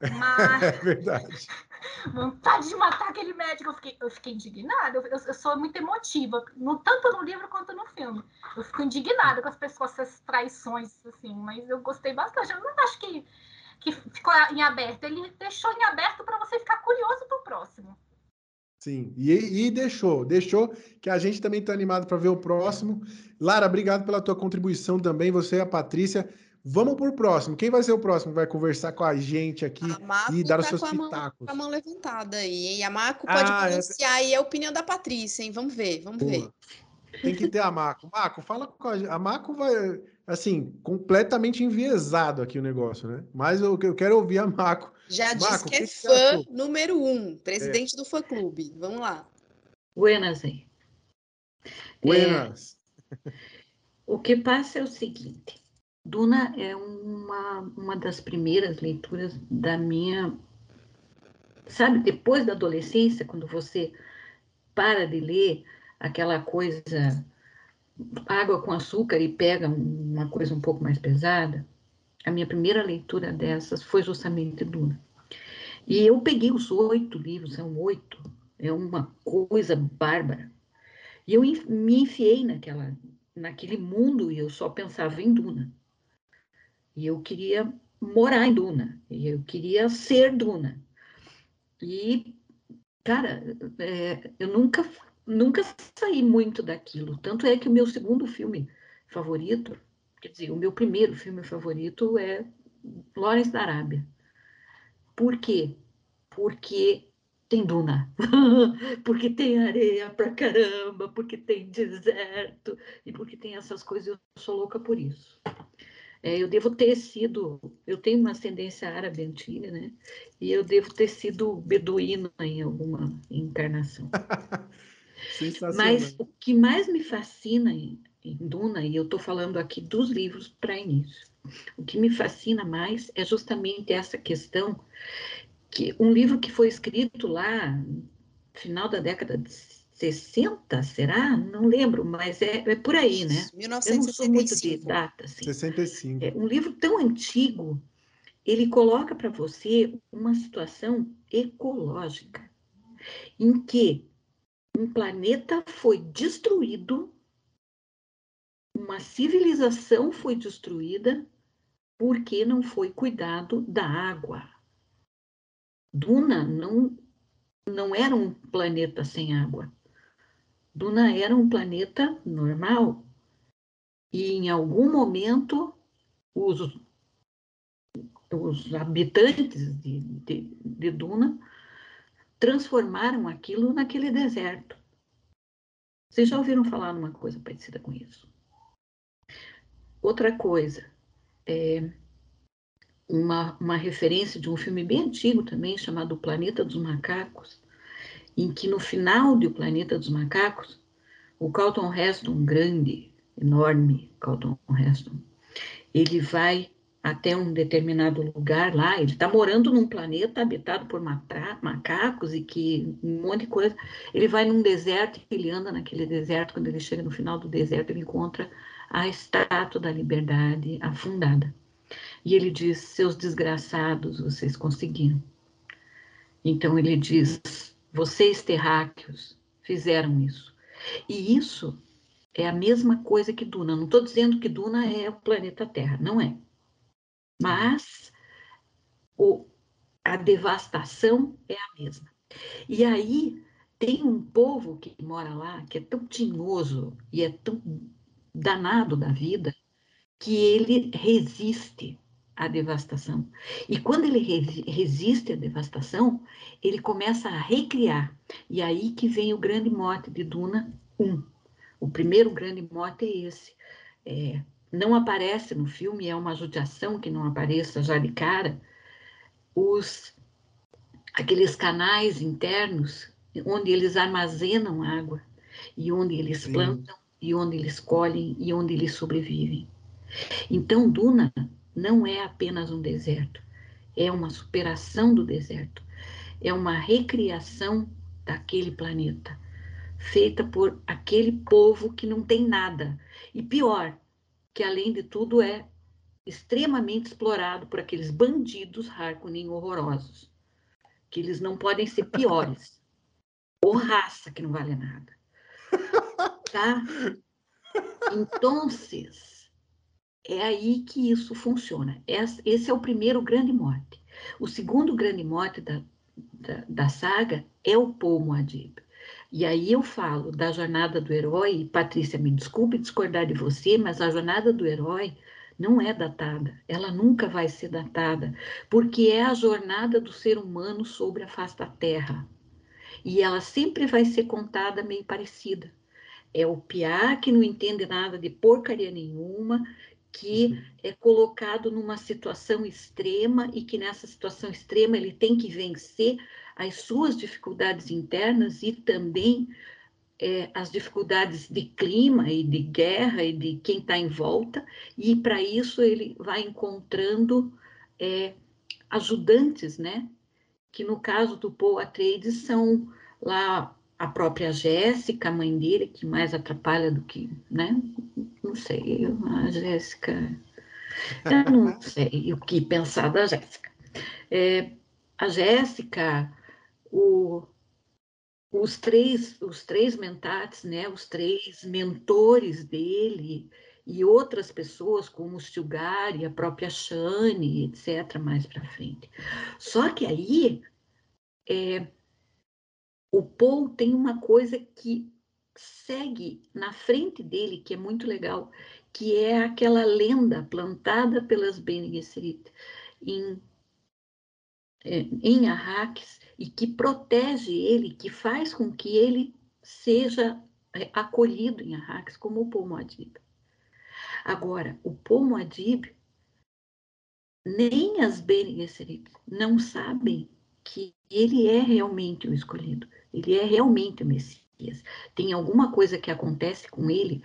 Mas... É verdade. vontade de matar aquele médico. Eu fiquei, eu fiquei indignada. Eu, eu, sou muito emotiva, no, tanto no livro quanto no filme. Eu fico indignada com as pessoas, essas traições, assim, mas eu gostei bastante. Eu não acho que, que ficou em aberto. Ele deixou em aberto para você ficar curioso pro próximo. Sim, e, e, deixou, deixou que a gente também está animado para ver o próximo. Lara, obrigado pela tua contribuição também, você e a Patrícia. Vamos por próximo. Quem vai ser o próximo? Vai conversar com a gente aqui a e dar tá os seus com pitacos. Mão, com a mão levantada aí. E a Marco pode ah, pronunciar é... aí a opinião da Patrícia, hein? Vamos ver, vamos Boa. ver. Tem que ter a Marco. Marco, fala com a gente. A Marco vai, assim, completamente enviesado aqui o negócio, né? Mas eu, eu quero ouvir a Marco. Já Marco, disse que é que fã número um, presidente é. do fã-clube. Vamos lá. Buenas aí. Buenas. É, o que passa é o seguinte. Duna é uma, uma das primeiras leituras da minha. Sabe, depois da adolescência, quando você para de ler aquela coisa água com açúcar e pega uma coisa um pouco mais pesada, a minha primeira leitura dessas foi justamente Duna. E eu peguei os oito livros, são oito, é uma coisa bárbara. E eu me enfiei naquela, naquele mundo e eu só pensava em Duna. E eu queria morar em Duna, e eu queria ser Duna. E, cara, é, eu nunca, nunca saí muito daquilo. Tanto é que o meu segundo filme favorito, quer dizer, o meu primeiro filme favorito é Lawrence da Arábia. Por quê? Porque tem duna, porque tem areia pra caramba, porque tem deserto e porque tem essas coisas. Eu sou louca por isso. É, eu devo ter sido, eu tenho uma ascendência árabe antiga, né? E eu devo ter sido beduíno em alguma encarnação. Mas o que mais me fascina em, Duna, e eu estou falando aqui dos livros para início, o que me fascina mais é justamente essa questão que um livro que foi escrito lá no final da década de 60, será? Não lembro, mas é, é por aí, né? 1965. Eu não sou muito de data. Assim. 65. É, um livro tão antigo, ele coloca para você uma situação ecológica, em que um planeta foi destruído, uma civilização foi destruída porque não foi cuidado da água. Duna não, não era um planeta sem água. Duna era um planeta normal. E em algum momento, os, os habitantes de, de, de Duna transformaram aquilo naquele deserto. Vocês já ouviram falar numa coisa parecida com isso? Outra coisa, é uma, uma referência de um filme bem antigo também, chamado O Planeta dos Macacos, em que no final de O Planeta dos Macacos, o Carlton Heston, grande, enorme Carlton Heston, ele vai até um determinado lugar lá, ele está morando num planeta habitado por macacos e que um monte de coisa. Ele vai num deserto, ele anda naquele deserto, quando ele chega no final do deserto, ele encontra a estátua da liberdade afundada. E ele diz: Seus desgraçados, vocês conseguiram. Então ele diz: vocês terráqueos fizeram isso. E isso é a mesma coisa que Duna. Não estou dizendo que Duna é o planeta Terra, não é. Mas o, a devastação é a mesma. E aí tem um povo que mora lá que é tão tinhoso e é tão danado da vida que ele resiste à devastação. E quando ele resiste à devastação, ele começa a recriar. E aí que vem o grande mote de Duna 1. O primeiro grande mote é esse. É, não aparece no filme, é uma judiação que não apareça já de cara, os, aqueles canais internos onde eles armazenam água e onde eles Sim. plantam e onde eles colhem e onde eles sobrevivem. Então, Duna não é apenas um deserto, é uma superação do deserto, é uma recriação daquele planeta, feita por aquele povo que não tem nada. E pior, que além de tudo é extremamente explorado por aqueles bandidos Harkonnen horrorosos, que eles não podem ser piores. Ou raça que não vale nada. Tá? Então, é aí que isso funciona. Esse é o primeiro grande mote. O segundo grande mote da, da, da saga é o Paul Moadib. E aí eu falo da jornada do herói, e Patrícia, me desculpe discordar de você, mas a jornada do herói não é datada, ela nunca vai ser datada, porque é a jornada do ser humano sobre a face da Terra. E ela sempre vai ser contada meio parecida. É o piá que não entende nada de porcaria nenhuma, que uhum. é colocado numa situação extrema e que nessa situação extrema ele tem que vencer as suas dificuldades internas e também é, as dificuldades de clima e de guerra e de quem está em volta, e para isso ele vai encontrando é, ajudantes, né? Que no caso do Paul Atreides são lá a própria Jéssica, a mãe dele, que mais atrapalha do que, né? Não sei, a Jéssica. Eu não sei o que pensar da Jéssica. É, a Jéssica, o, os três, os três mentats, né, os três mentores dele e outras pessoas como o Stilgar e a própria Shane, etc., mais para frente. Só que aí é, o Paul tem uma coisa que segue na frente dele, que é muito legal, que é aquela lenda plantada pelas Bene Gesserit em, é, em Arrakis, e que protege ele, que faz com que ele seja é, acolhido em Arrakis como o Pomo Adib. Agora, o Pomo Adib, nem as Bene Gesserit não sabem que ele é realmente o escolhido, ele é realmente o Messias. Tem alguma coisa que acontece com ele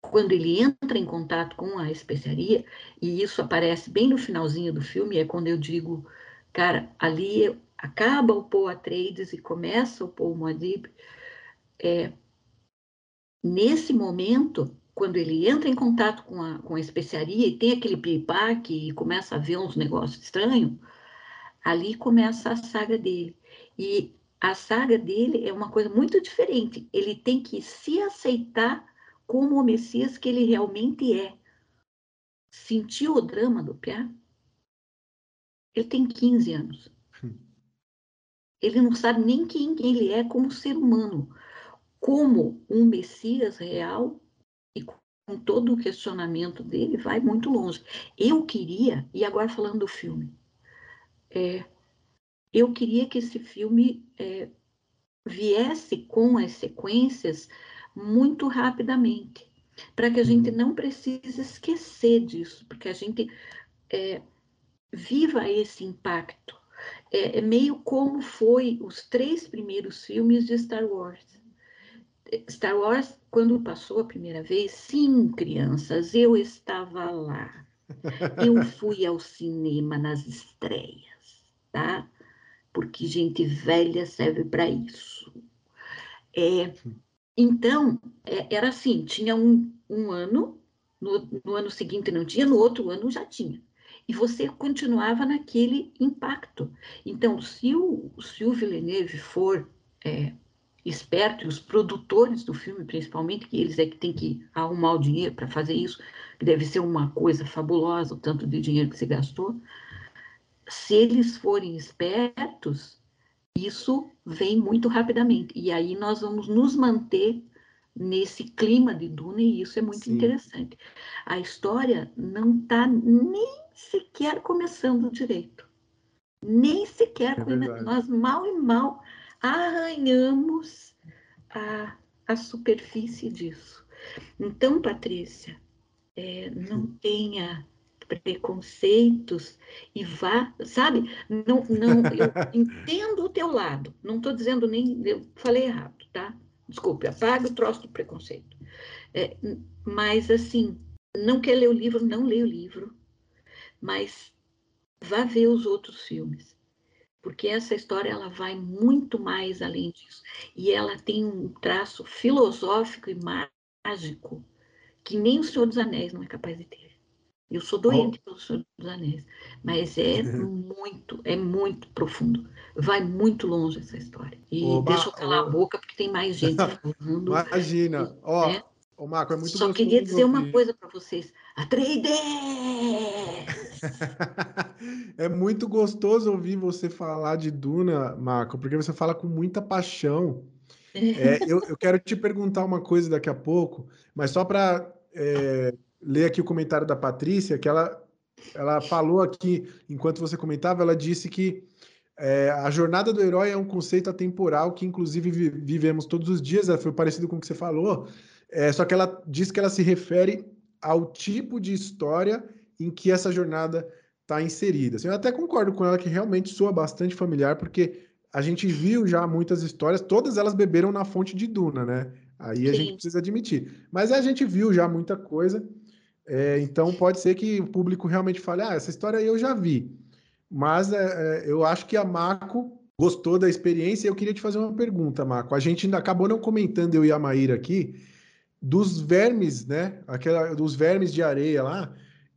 quando ele entra em contato com a especiaria, e isso aparece bem no finalzinho do filme, é quando eu digo, cara, ali acaba o Paul Atreides e começa o Paul Muad'Dib, é, nesse momento, quando ele entra em contato com a, com a especiaria e tem aquele piripaque e começa a ver uns negócios estranhos, ali começa a saga dele. E a saga dele é uma coisa muito diferente. Ele tem que se aceitar como o Messias que ele realmente é. Sentiu o drama do Piá? Ele tem 15 anos. Ele não sabe nem quem ele é como ser humano, como um Messias real e com todo o questionamento dele vai muito longe. Eu queria, e agora falando do filme, é, eu queria que esse filme é, viesse com as sequências muito rapidamente, para que a gente uhum. não precise esquecer disso, porque a gente é, viva esse impacto é, é meio como foi os três primeiros filmes de Star Wars. Star Wars, quando passou a primeira vez, sim, crianças, eu estava lá. Eu fui ao cinema nas estreias, tá? Porque gente velha serve para isso. É, então, é, era assim: tinha um, um ano, no, no ano seguinte não tinha, no outro ano já tinha e você continuava naquele impacto. Então, se o, se o Villeneuve for é, esperto, e os produtores do filme, principalmente, que eles é que tem que arrumar o dinheiro para fazer isso, que deve ser uma coisa fabulosa, o tanto de dinheiro que se gastou, se eles forem espertos, isso vem muito rapidamente. E aí nós vamos nos manter nesse clima de Duna, e isso é muito Sim. interessante. A história não está nem sequer começando direito. Nem sequer, é nós mal e mal arranhamos a, a superfície disso. Então, Patrícia, é, não tenha preconceitos e vá, sabe? Não, não, eu entendo o teu lado. Não estou dizendo nem, eu falei errado, tá? Desculpe, apaga o troço do preconceito. É, mas assim, não quer ler o livro, não leia o livro mas vá ver os outros filmes, porque essa história ela vai muito mais além disso e ela tem um traço filosófico e mágico que nem o Senhor dos Anéis não é capaz de ter. Eu sou doente pelo Senhor dos Anéis, mas é muito, é muito profundo. Vai muito longe essa história. E Oba, deixa eu calar a boca, porque tem mais gente falando. Imagina. Ó, né? Ô, Marco, é muito Só queria dizer uma coisa para vocês. A 3D! é muito gostoso ouvir você falar de Duna, Marco, porque você fala com muita paixão. É, eu, eu, quero te perguntar uma coisa daqui a pouco, mas só para é, ler aqui o comentário da Patrícia, que ela, ela falou aqui, enquanto você comentava, ela disse que é, a jornada do herói é um conceito atemporal que, inclusive, vivemos todos os dias, foi parecido com o que você falou, é, só que ela diz que ela se refere ao tipo de história em que essa jornada está inserida. Assim, eu até concordo com ela que realmente soa bastante familiar, porque a gente viu já muitas histórias, todas elas beberam na fonte de Duna, né? Aí a Sim. gente precisa admitir. Mas a gente viu já muita coisa, é, então pode ser que o público realmente fale: ah, essa história eu já vi. Mas é, é eu acho que a Marco gostou da experiência eu queria te fazer uma pergunta, Marco. A gente ainda acabou não comentando, eu e a Maíra aqui, dos vermes, né? Aquela, dos vermes de areia lá.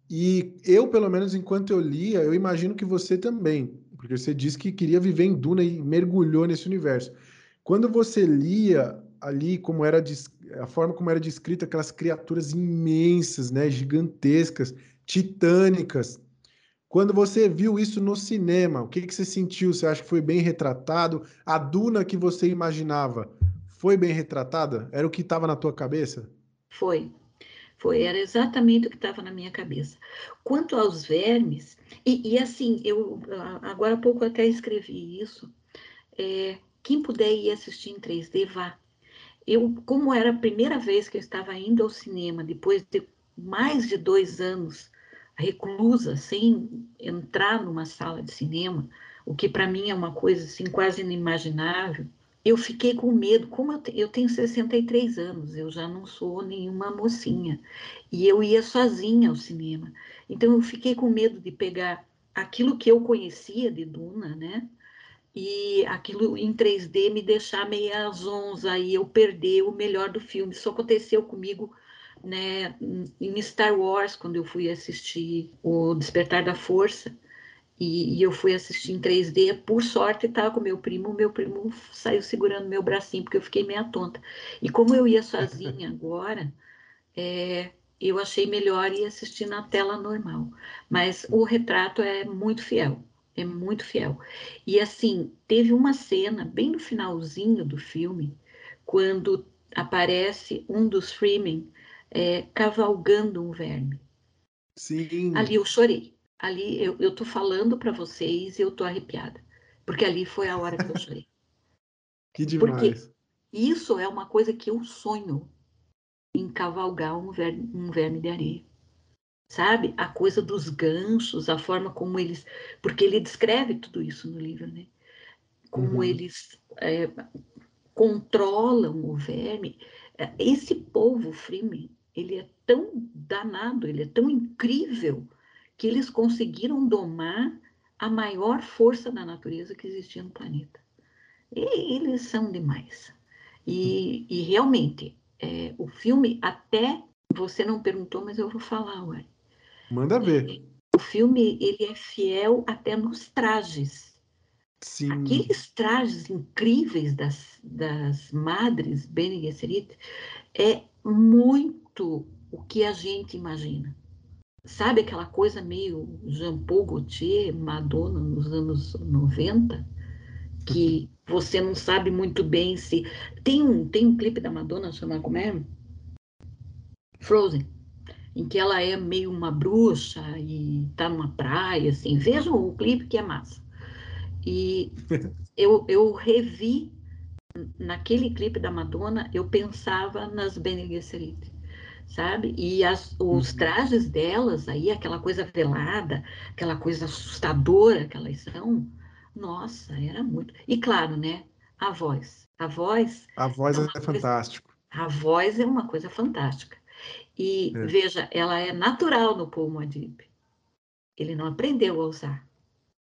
E eu, pelo menos, enquanto eu lia, eu imagino que você também, porque você disse que queria viver em Duna e mergulhou nesse universo. Quando você lia ali como era a forma como era descrita aquelas criaturas imensas, né, gigantescas, titânicas. Quando você viu isso no cinema, o que, que você sentiu? Você acha que foi bem retratado? A Duna que você imaginava foi bem retratada? Era o que estava na tua cabeça? Foi. Foi, era exatamente o que estava na minha cabeça. Quanto aos vermes, e, e, assim, eu agora há pouco até escrevi isso. É, quem puder ir assistir em 3D, vá. Eu, como era a primeira vez que eu estava indo ao cinema, depois de mais de dois anos reclusa, sem entrar numa sala de cinema, o que para mim é uma coisa assim quase inimaginável, eu fiquei com medo, como eu, eu tenho 63 anos, eu já não sou nenhuma mocinha, e eu ia sozinha ao cinema. Então eu fiquei com medo de pegar aquilo que eu conhecia de Duna, né? E aquilo em 3D me deixar meia zonza e eu perder o melhor do filme. Isso aconteceu comigo né, em Star Wars, quando eu fui assistir O Despertar da Força e, e, eu fui assistir em 3D, por sorte estava com meu primo, meu primo saiu segurando meu bracinho, porque eu fiquei meia tonta. E como eu ia sozinha agora, é, eu achei melhor ir assistir na tela normal. Mas o retrato é muito fiel, é muito fiel. E assim, teve uma cena bem no finalzinho do filme, quando aparece um dos Freemen é, cavalgando um verme. Sim. Ali eu chorei ali eu, eu tô falando para vocês e eu tô arrepiada, porque ali foi a hora que eu chorei. que demais. Porque isso é uma coisa que eu sonho em cavalgar um verme, um verme de areia. Sabe? A coisa dos ganchos, a forma como eles. Porque ele descreve tudo isso no livro, né? Como uhum. eles é, controlam o verme. Esse povo Freeman, ele é tão danado, ele é tão incrível que eles conseguiram domar a maior força da natureza que existia no planeta. E eles são demais. E, e realmente, é, o filme, até você não perguntou, mas eu vou falar, ué. Manda ver. O filme ele é fiel até nos trajes. Sim. Aqueles trajes incríveis das, das madres Bene Gesserit é muito o que a gente imagina sabe aquela coisa meio Jean-Paul Gaultier, Madonna nos anos 90, que você não sabe muito bem se tem um tem um clipe da Madonna chamado como é? Frozen, em que ela é meio uma bruxa e tá numa praia, assim. Vejam o clipe que é massa. E eu, eu revi naquele clipe da Madonna, eu pensava nas Bene Gesserit sabe? E as, os uhum. trajes delas aí, aquela coisa velada, aquela coisa assustadora que elas são, nossa, era muito. E claro, né? A voz. A voz. A voz é, é fantástico. A voz é uma coisa fantástica. E é. veja, ela é natural no Paul Moadib. Ele não aprendeu a usar.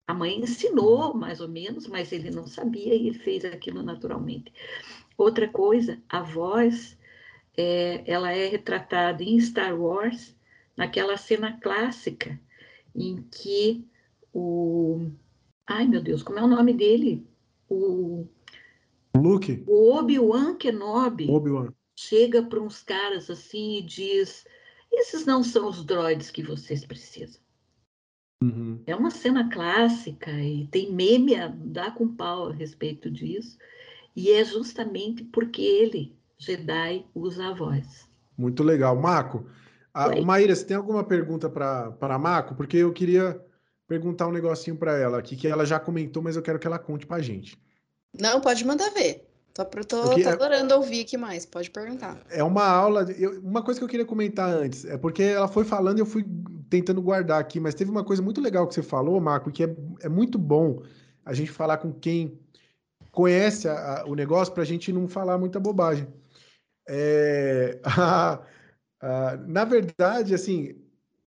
A mãe ensinou, mais ou menos, mas ele não sabia e ele fez aquilo naturalmente. Outra coisa, a voz é, ela é retratada em Star Wars naquela cena clássica em que o. Ai, meu Deus, como é o nome dele? O. Luke? O Obi-Wan Kenobi Obi-Wan. Chega para uns caras assim e diz: Esses não são os droids que vocês precisam. Uhum. É uma cena clássica e tem meme a dar com pau a respeito disso. E é justamente porque ele, Jedi, usa a voz. Muito legal. Marco, a, Oi. Maíra, você tem alguma pergunta para a Marco? Porque eu queria perguntar um negocinho para ela aqui, que ela já comentou, mas eu quero que ela conte para gente. Não, pode mandar ver. Pro- tô, Porque tô é- adorando ouvir aqui mais. Pode perguntar. É uma aula. eu- uma coisa que eu queria comentar antes, é porque ela foi falando e eu fui tentando guardar aqui, mas teve uma coisa muito legal que você falou, Marco, que é, é muito bom a gente falar com quem conhece a- a- o negócio para a gente não falar muita bobagem. É, a- na verdade, assim,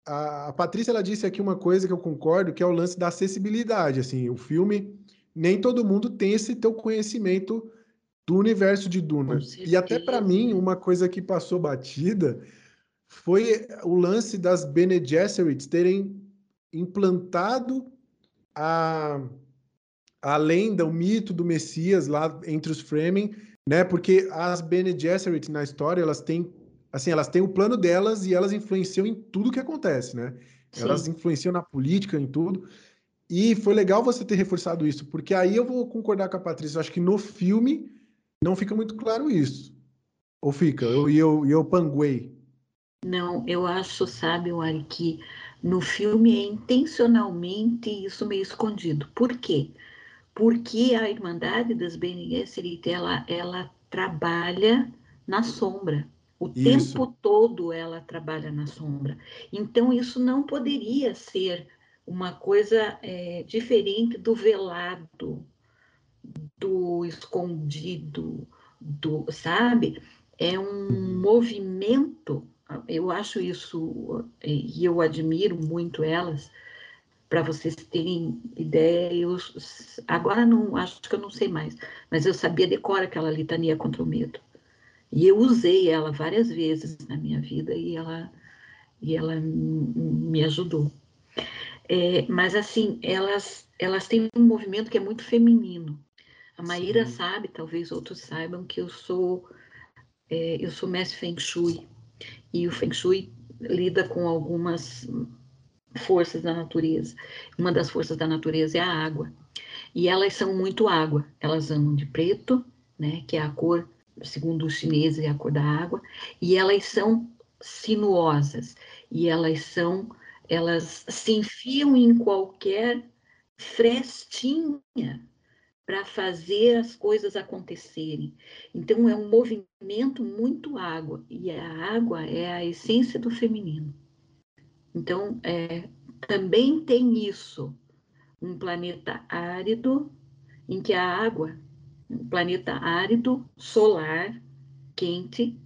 a, a Patrícia ela disse aqui uma coisa que eu concordo, que é o lance da acessibilidade. Assim, o filme, nem todo mundo tem esse teu conhecimento do universo de Duna. E até para mim, uma coisa que passou batida foi o lance das Bene Gesserits terem implantado a, a lenda, o mito do Messias lá entre os Fremen, né? Porque as Bene Gesserit na história, elas têm assim, elas têm o plano delas e elas influenciam em tudo que acontece, né? Elas Sim. influenciam na política, em tudo. E foi legal você ter reforçado isso, porque aí eu vou concordar com a Patrícia. Eu acho que no filme não fica muito claro isso. Ou fica? Eu, e eu, eu panguei. Não, eu acho, sabe, Wari, que no filme é intencionalmente isso meio escondido. Por quê? Porque a Irmandade das Bene Gesserit, ela, ela trabalha na sombra. O Isso. tempo todo ela trabalha na sombra. Então, isso não poderia ser uma coisa é, diferente do velado, do escondido, do, sabe? É um movimento, eu acho isso, e eu admiro muito elas, para vocês terem ideia, eu agora não acho que eu não sei mais, mas eu sabia decor aquela litania contra o medo. E eu usei ela várias vezes na minha vida e ela, e ela me ajudou. É, mas assim, elas, elas têm um movimento que é muito feminino. A Maíra Sim. sabe, talvez outros saibam, que eu sou é, eu sou mestre Feng Shui. E o Feng Shui lida com algumas forças da natureza. Uma das forças da natureza é a água. E elas são muito água. Elas andam de preto, né, que é a cor, segundo os chineses, é a cor da água. E elas são sinuosas. E elas são, elas se enfiam em qualquer frestinha para fazer as coisas acontecerem. Então é um movimento muito água e a água é a essência do feminino. Então é, também tem isso, um planeta árido em que a água, um planeta árido solar quente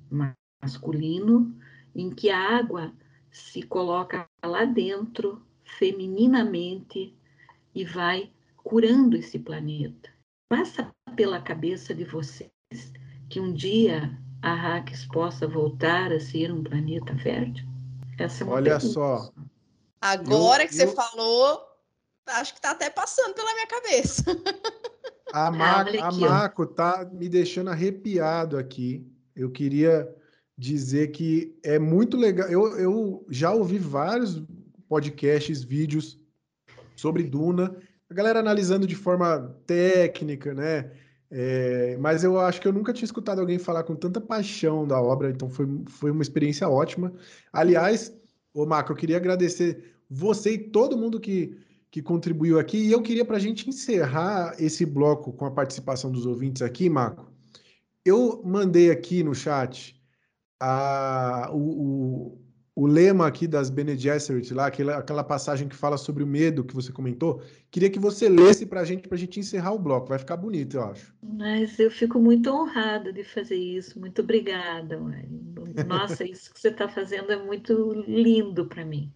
masculino, em que a água se coloca lá dentro femininamente e vai curando esse planeta. Passa pela cabeça de vocês que um dia a Arrakis possa voltar a ser um planeta fértil? Essa é uma Olha pergunta. só. Agora Eu- que você eu- falou, acho que tá até passando pela minha cabeça. A, Ma olha a. Marco tá me deixando arrepiado aqui. Eu queria dizer que é muito legal. Eu, eu já ouvi vários podcasts, vídeos sobre Duna, a galera analisando de forma técnica, né? É, mas eu acho que eu nunca tinha escutado alguém falar com tanta paixão da obra, então foi, foi uma experiência ótima. Aliás, ô Marco, eu queria agradecer você e todo mundo que, que contribuiu aqui, e eu queria, para a gente encerrar esse bloco com a participação dos ouvintes aqui, Marco, eu mandei aqui no chat a, o, o, o lema aqui das Bene Gesserit, lá, aquela, aquela passagem que fala sobre o medo que você comentou. Queria que você lesse para a gente, para a gente encerrar o bloco. Vai ficar bonito, eu acho. Mas eu fico muito honrada de fazer isso. Muito obrigada, Mari. Nossa, isso que você está fazendo é muito lindo para mim.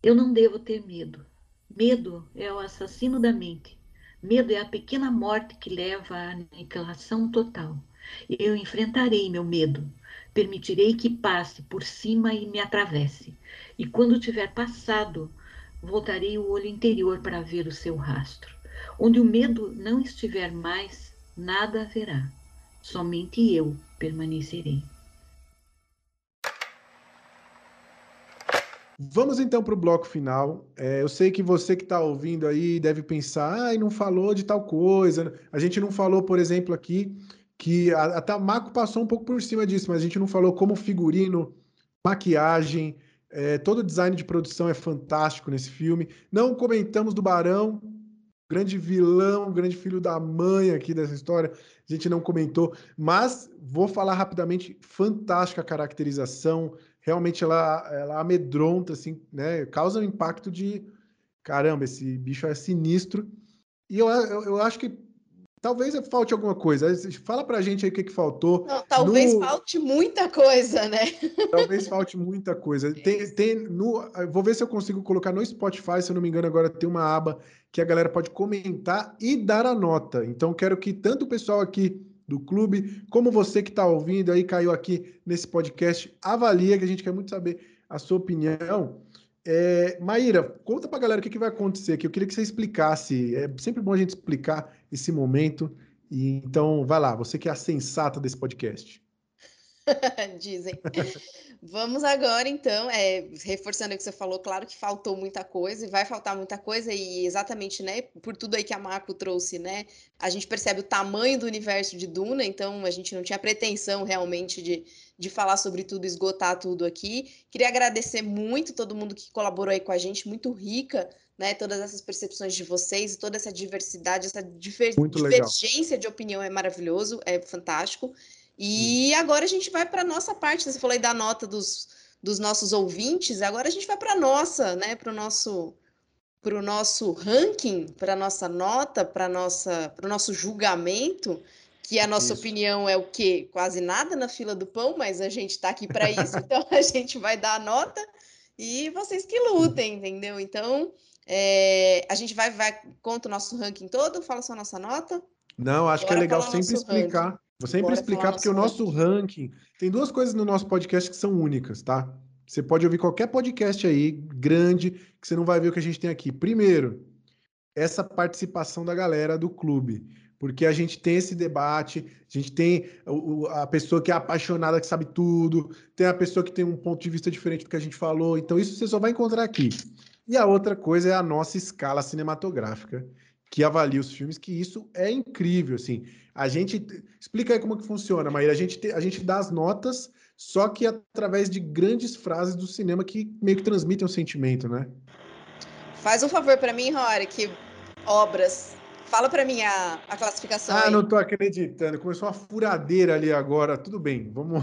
Eu não devo ter medo. Medo é o assassino da mente. Medo é a pequena morte que leva à aniquilação total. Eu enfrentarei meu medo. Permitirei que passe por cima e me atravesse. E quando tiver passado, voltarei o olho interior para ver o seu rastro. Onde o medo não estiver mais, nada haverá. Somente eu permanecerei. Vamos então para o bloco final. É, eu sei que você que está ouvindo aí deve pensar, ah, não falou de tal coisa. A gente não falou, por exemplo, aqui que a, a Tamaco passou um pouco por cima disso, mas a gente não falou como figurino, maquiagem, é, todo o design de produção é fantástico nesse filme. Não comentamos do Barão, grande vilão, grande filho da mãe aqui dessa história. A gente não comentou, mas vou falar rapidamente. Fantástica a caracterização, realmente ela, ela amedronta, assim, né? Causa um impacto de caramba, esse bicho é sinistro. E eu, eu, eu acho que talvez falte alguma coisa. Fala pra gente aí o que, que faltou. Não, talvez no... falte muita coisa, né? Talvez falte muita coisa. Tem, tem no, vou ver se eu consigo colocar no Spotify, se eu não me engano, agora tem uma aba que a galera pode comentar e dar a nota. Então, quero que tanto o pessoal aqui do clube, como você que está ouvindo aí, caiu aqui nesse podcast, avalia, que a gente quer muito saber a sua opinião. É, Maíra, conta para galera o que, que vai acontecer aqui. Eu queria que você explicasse. É sempre bom a gente explicar esse momento. E, então, vai lá, você que é a sensata desse podcast. Dizem. Vamos agora, então, é, reforçando o que você falou, claro que faltou muita coisa e vai faltar muita coisa, e exatamente, né, por tudo aí que a Marco trouxe, né, a gente percebe o tamanho do universo de Duna, então a gente não tinha pretensão realmente de, de falar sobre tudo, esgotar tudo aqui. Queria agradecer muito todo mundo que colaborou aí com a gente, muito rica, né, todas essas percepções de vocês, toda essa diversidade, essa diver divergência de opinião é maravilhoso, é fantástico. E agora a gente vai para a nossa parte. Você falou aí da nota dos, dos nossos ouvintes, agora a gente vai para a nossa, né? Para o nosso, pro nosso ranking, para a nossa nota, para o nosso julgamento, que a nossa isso. opinião é o quê? Quase nada na fila do pão, mas a gente está aqui para isso, então a gente vai dar a nota e vocês que lutem, entendeu? Então, é, a gente vai, vai, conta o nosso ranking todo, fala só a nossa nota. Não, acho Agora que é legal sempre explicar. Ranking. Vou sempre Bora explicar, porque o nosso ranking. Tem duas coisas no nosso podcast que são únicas, tá? Você pode ouvir qualquer podcast aí, grande, que você não vai ver o que a gente tem aqui. Primeiro, essa participação da galera do clube. Porque a gente tem esse debate, a gente tem a pessoa que é apaixonada, que sabe tudo, tem a pessoa que tem um ponto de vista diferente do que a gente falou. Então, isso você só vai encontrar aqui. E a outra coisa é a nossa escala cinematográfica, que avalia os filmes, que isso é incrível, assim. A gente explica aí como que funciona, Maíra. A gente te, a gente dá as notas, só que através de grandes frases do cinema que meio que transmitem um sentimento, né? Faz um favor para mim, Rory, que obras. Fala para mim a, a classificação. Ah, aí. não tô acreditando. Começou uma furadeira ali agora. Tudo bem, vamos.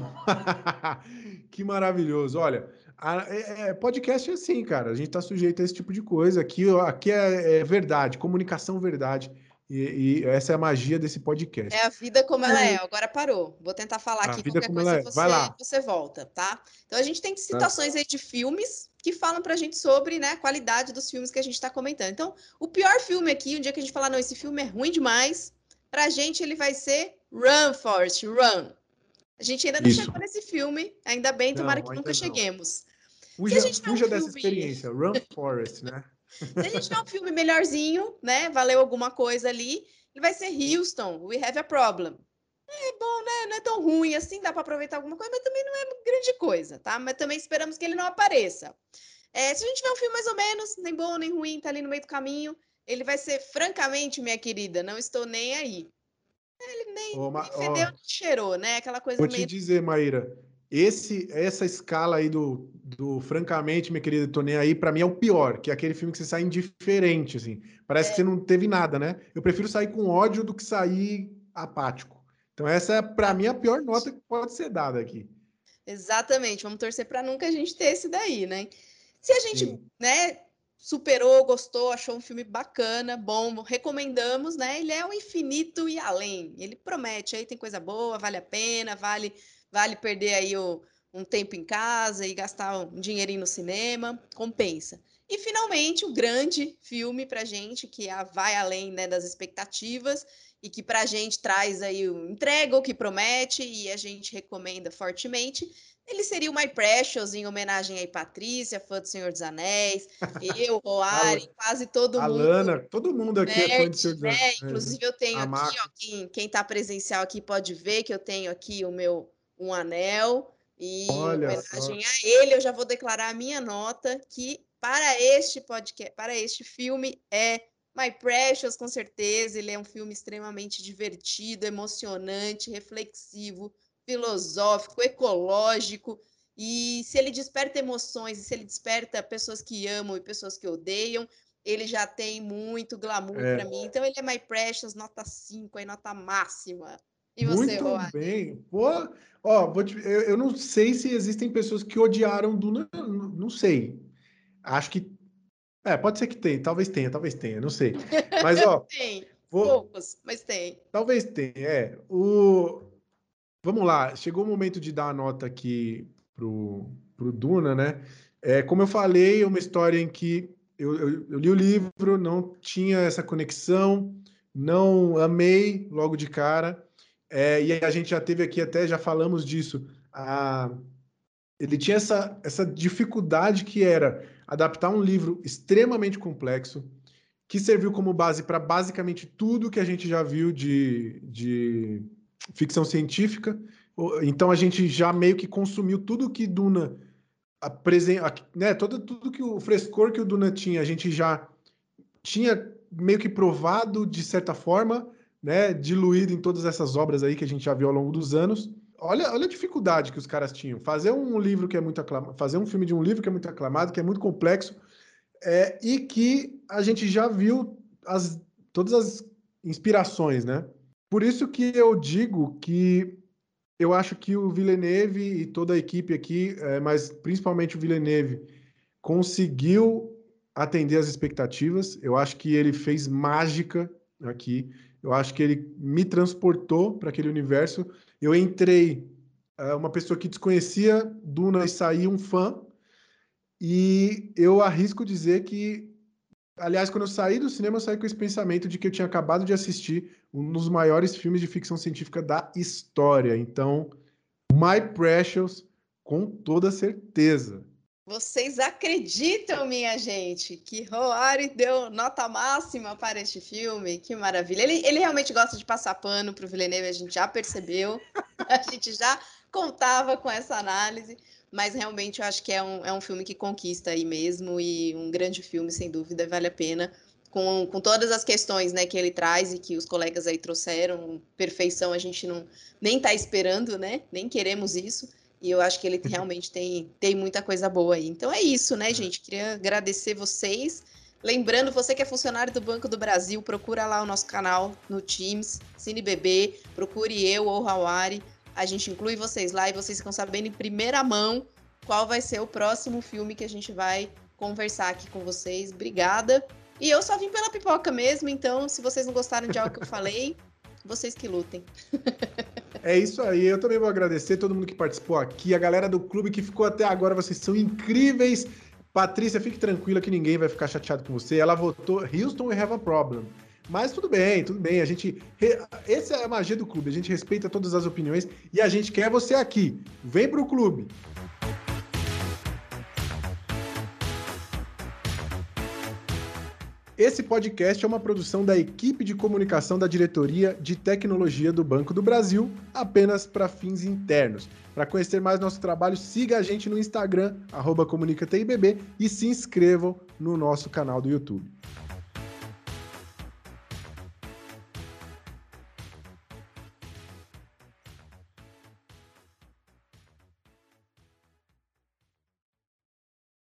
que maravilhoso. Olha, a, é, é, podcast é assim, cara. A gente está sujeito a esse tipo de coisa. Aqui, aqui é, é verdade, comunicação verdade. E, e, essa é a magia desse podcast. É a vida como ela é. Agora parou. Vou tentar falar a aqui qualquer coisa é. você, você volta, tá? Então a gente tem situações aí de filmes que falam pra gente sobre né, a qualidade dos filmes que a gente está comentando. Então, o pior filme aqui, um dia que a gente falar, não, esse filme é ruim demais, pra gente ele vai ser Run, Forrest, Run. A gente ainda não Isso. chegou nesse filme, ainda bem, tomara não, que nunca não. cheguemos. Fuja, fuja um dessa filme... experiência, Run Forest, né? Se a gente tiver um filme melhorzinho, né? Valeu alguma coisa ali, ele vai ser Houston, We Have a Problem. É bom, né? Não é tão ruim assim, dá para aproveitar alguma coisa, mas também não é grande coisa, tá? Mas também esperamos que ele não apareça. É, se a gente tiver um filme mais ou menos, nem bom nem ruim, tá ali no meio do caminho, ele vai ser, francamente, minha querida, não estou nem aí. Ele nem, oh, nem fedeu, nem cheirou, né? Aquela coisa vou meio... te dizer, Maíra, esse, essa escala aí do, do francamente, minha querida, nem aí, para mim é o pior, que é aquele filme que você sai indiferente, assim. Parece é. que você não teve nada, né? Eu prefiro sair com ódio do que sair apático. Então essa é para mim a pior nota que pode ser dada aqui. Exatamente. Vamos torcer para nunca a gente ter esse daí, né? Se a gente, Sim. né, superou, gostou, achou um filme bacana, bom, recomendamos, né? Ele é o infinito e além. Ele promete, aí tem coisa boa, vale a pena, vale vale perder aí o, um tempo em casa e gastar um dinheirinho no cinema, compensa. E finalmente o grande filme para gente que vai além né, das expectativas e que para a gente traz aí o entrega o que promete e a gente recomenda fortemente. Ele seria o My Precious, em homenagem aí Patrícia, fã do Senhor dos Anéis, eu, Roari, quase todo a mundo. Lana, todo mundo aqui nerd, é fã do Senhor dos né? Anéis. Né? Inclusive eu tenho a aqui, ó, quem, quem tá presencial aqui pode ver que eu tenho aqui o meu um anel e Olha em homenagem só. a ele eu já vou declarar a minha nota que para este podcast, para este filme é My Precious, com certeza. Ele é um filme extremamente divertido, emocionante, reflexivo, filosófico, ecológico. E se ele desperta emoções, e se ele desperta pessoas que amam e pessoas que odeiam, ele já tem muito glamour é. para mim. Então ele é My Precious, nota 5, aí nota máxima. E você, Muito bem. Pô, ó, te, eu, eu, não sei se existem pessoas que odiaram Duna, não, não sei. Acho que. É, pode ser que tenha, talvez tenha, talvez tenha, não sei. Mas, ó. tem, vou... poucos, mas tem. Talvez tenha, é. O... Vamos lá, chegou o momento de dar a nota aqui pro, pro Duna, né? É, como eu falei, é uma história em que eu, eu, eu li o livro, não tinha essa conexão, não amei logo de cara. É, e a gente já teve aqui até, já falamos disso. A, ele tinha essa, essa dificuldade que era adaptar um livro extremamente complexo, que serviu como base para basicamente tudo que a gente já viu de, de ficção científica. Então a gente já meio que consumiu tudo que Duna apresenta, né, todo, tudo que o frescor que o Duna tinha, a gente já tinha meio que provado de certa forma, né, diluído em todas essas obras aí que a gente já viu ao longo dos anos. Olha, olha a dificuldade que os caras tinham. Fazer um livro que é muito aclamado, fazer um filme de um livro que é muito aclamado, que é muito complexo, é, e que a gente já viu as, todas as inspirações, né? Por isso que eu digo que eu acho que o Villeneuve e toda a equipe aqui, é, mas principalmente o Villeneuve, conseguiu atender as expectativas. Eu acho que ele fez mágica aqui. Eu acho que ele me transportou para aquele universo eu entrei uh, uma pessoa que desconhecia Duna e saí um fã. E eu arrisco dizer que, aliás, quando eu saí do cinema, eu saí com esse pensamento de que eu tinha acabado de assistir um dos maiores filmes de ficção científica da história. Então, My Precious, com toda certeza. Vocês acreditam, minha gente, que Roari deu nota máxima para este filme? Que maravilha. Ele, ele realmente gosta de passar pano para o Villeneuve, a gente já percebeu, a gente já contava com essa análise, mas realmente eu acho que é um, é um filme que conquista aí mesmo e um grande filme, sem dúvida, vale a pena. Com, com todas as questões né, que ele traz e que os colegas aí trouxeram, perfeição a gente não nem está esperando, né? Nem queremos isso e eu acho que ele realmente tem, tem muita coisa boa aí. Então é isso, né, é. gente? Queria agradecer vocês. Lembrando, você que é funcionário do Banco do Brasil, procura lá o nosso canal no Teams, CineBB, procure eu ou Hawari. A gente inclui vocês lá e vocês ficam sabendo em primeira mão qual vai ser o próximo filme que a gente vai conversar aqui com vocês. Obrigada. E eu só vim pela pipoca mesmo, então se vocês não gostaram de algo que eu falei, vocês que lutem. É isso aí. Eu também vou agradecer todo mundo que participou aqui, a galera do clube que ficou até agora. Vocês são incríveis. Patrícia, fique tranquila que ninguém vai ficar chateado com você. Ela votou Houston we have a problem. Mas tudo bem, tudo bem. A gente. Essa é a magia do clube. A gente respeita todas as opiniões e a gente quer você aqui. Vem pro clube. Esse podcast é uma produção da equipe de comunicação da Diretoria de Tecnologia do Banco do Brasil, apenas para fins internos. Para conhecer mais nosso trabalho, siga a gente no Instagram, comunicatibb, e se inscrevam no nosso canal do YouTube.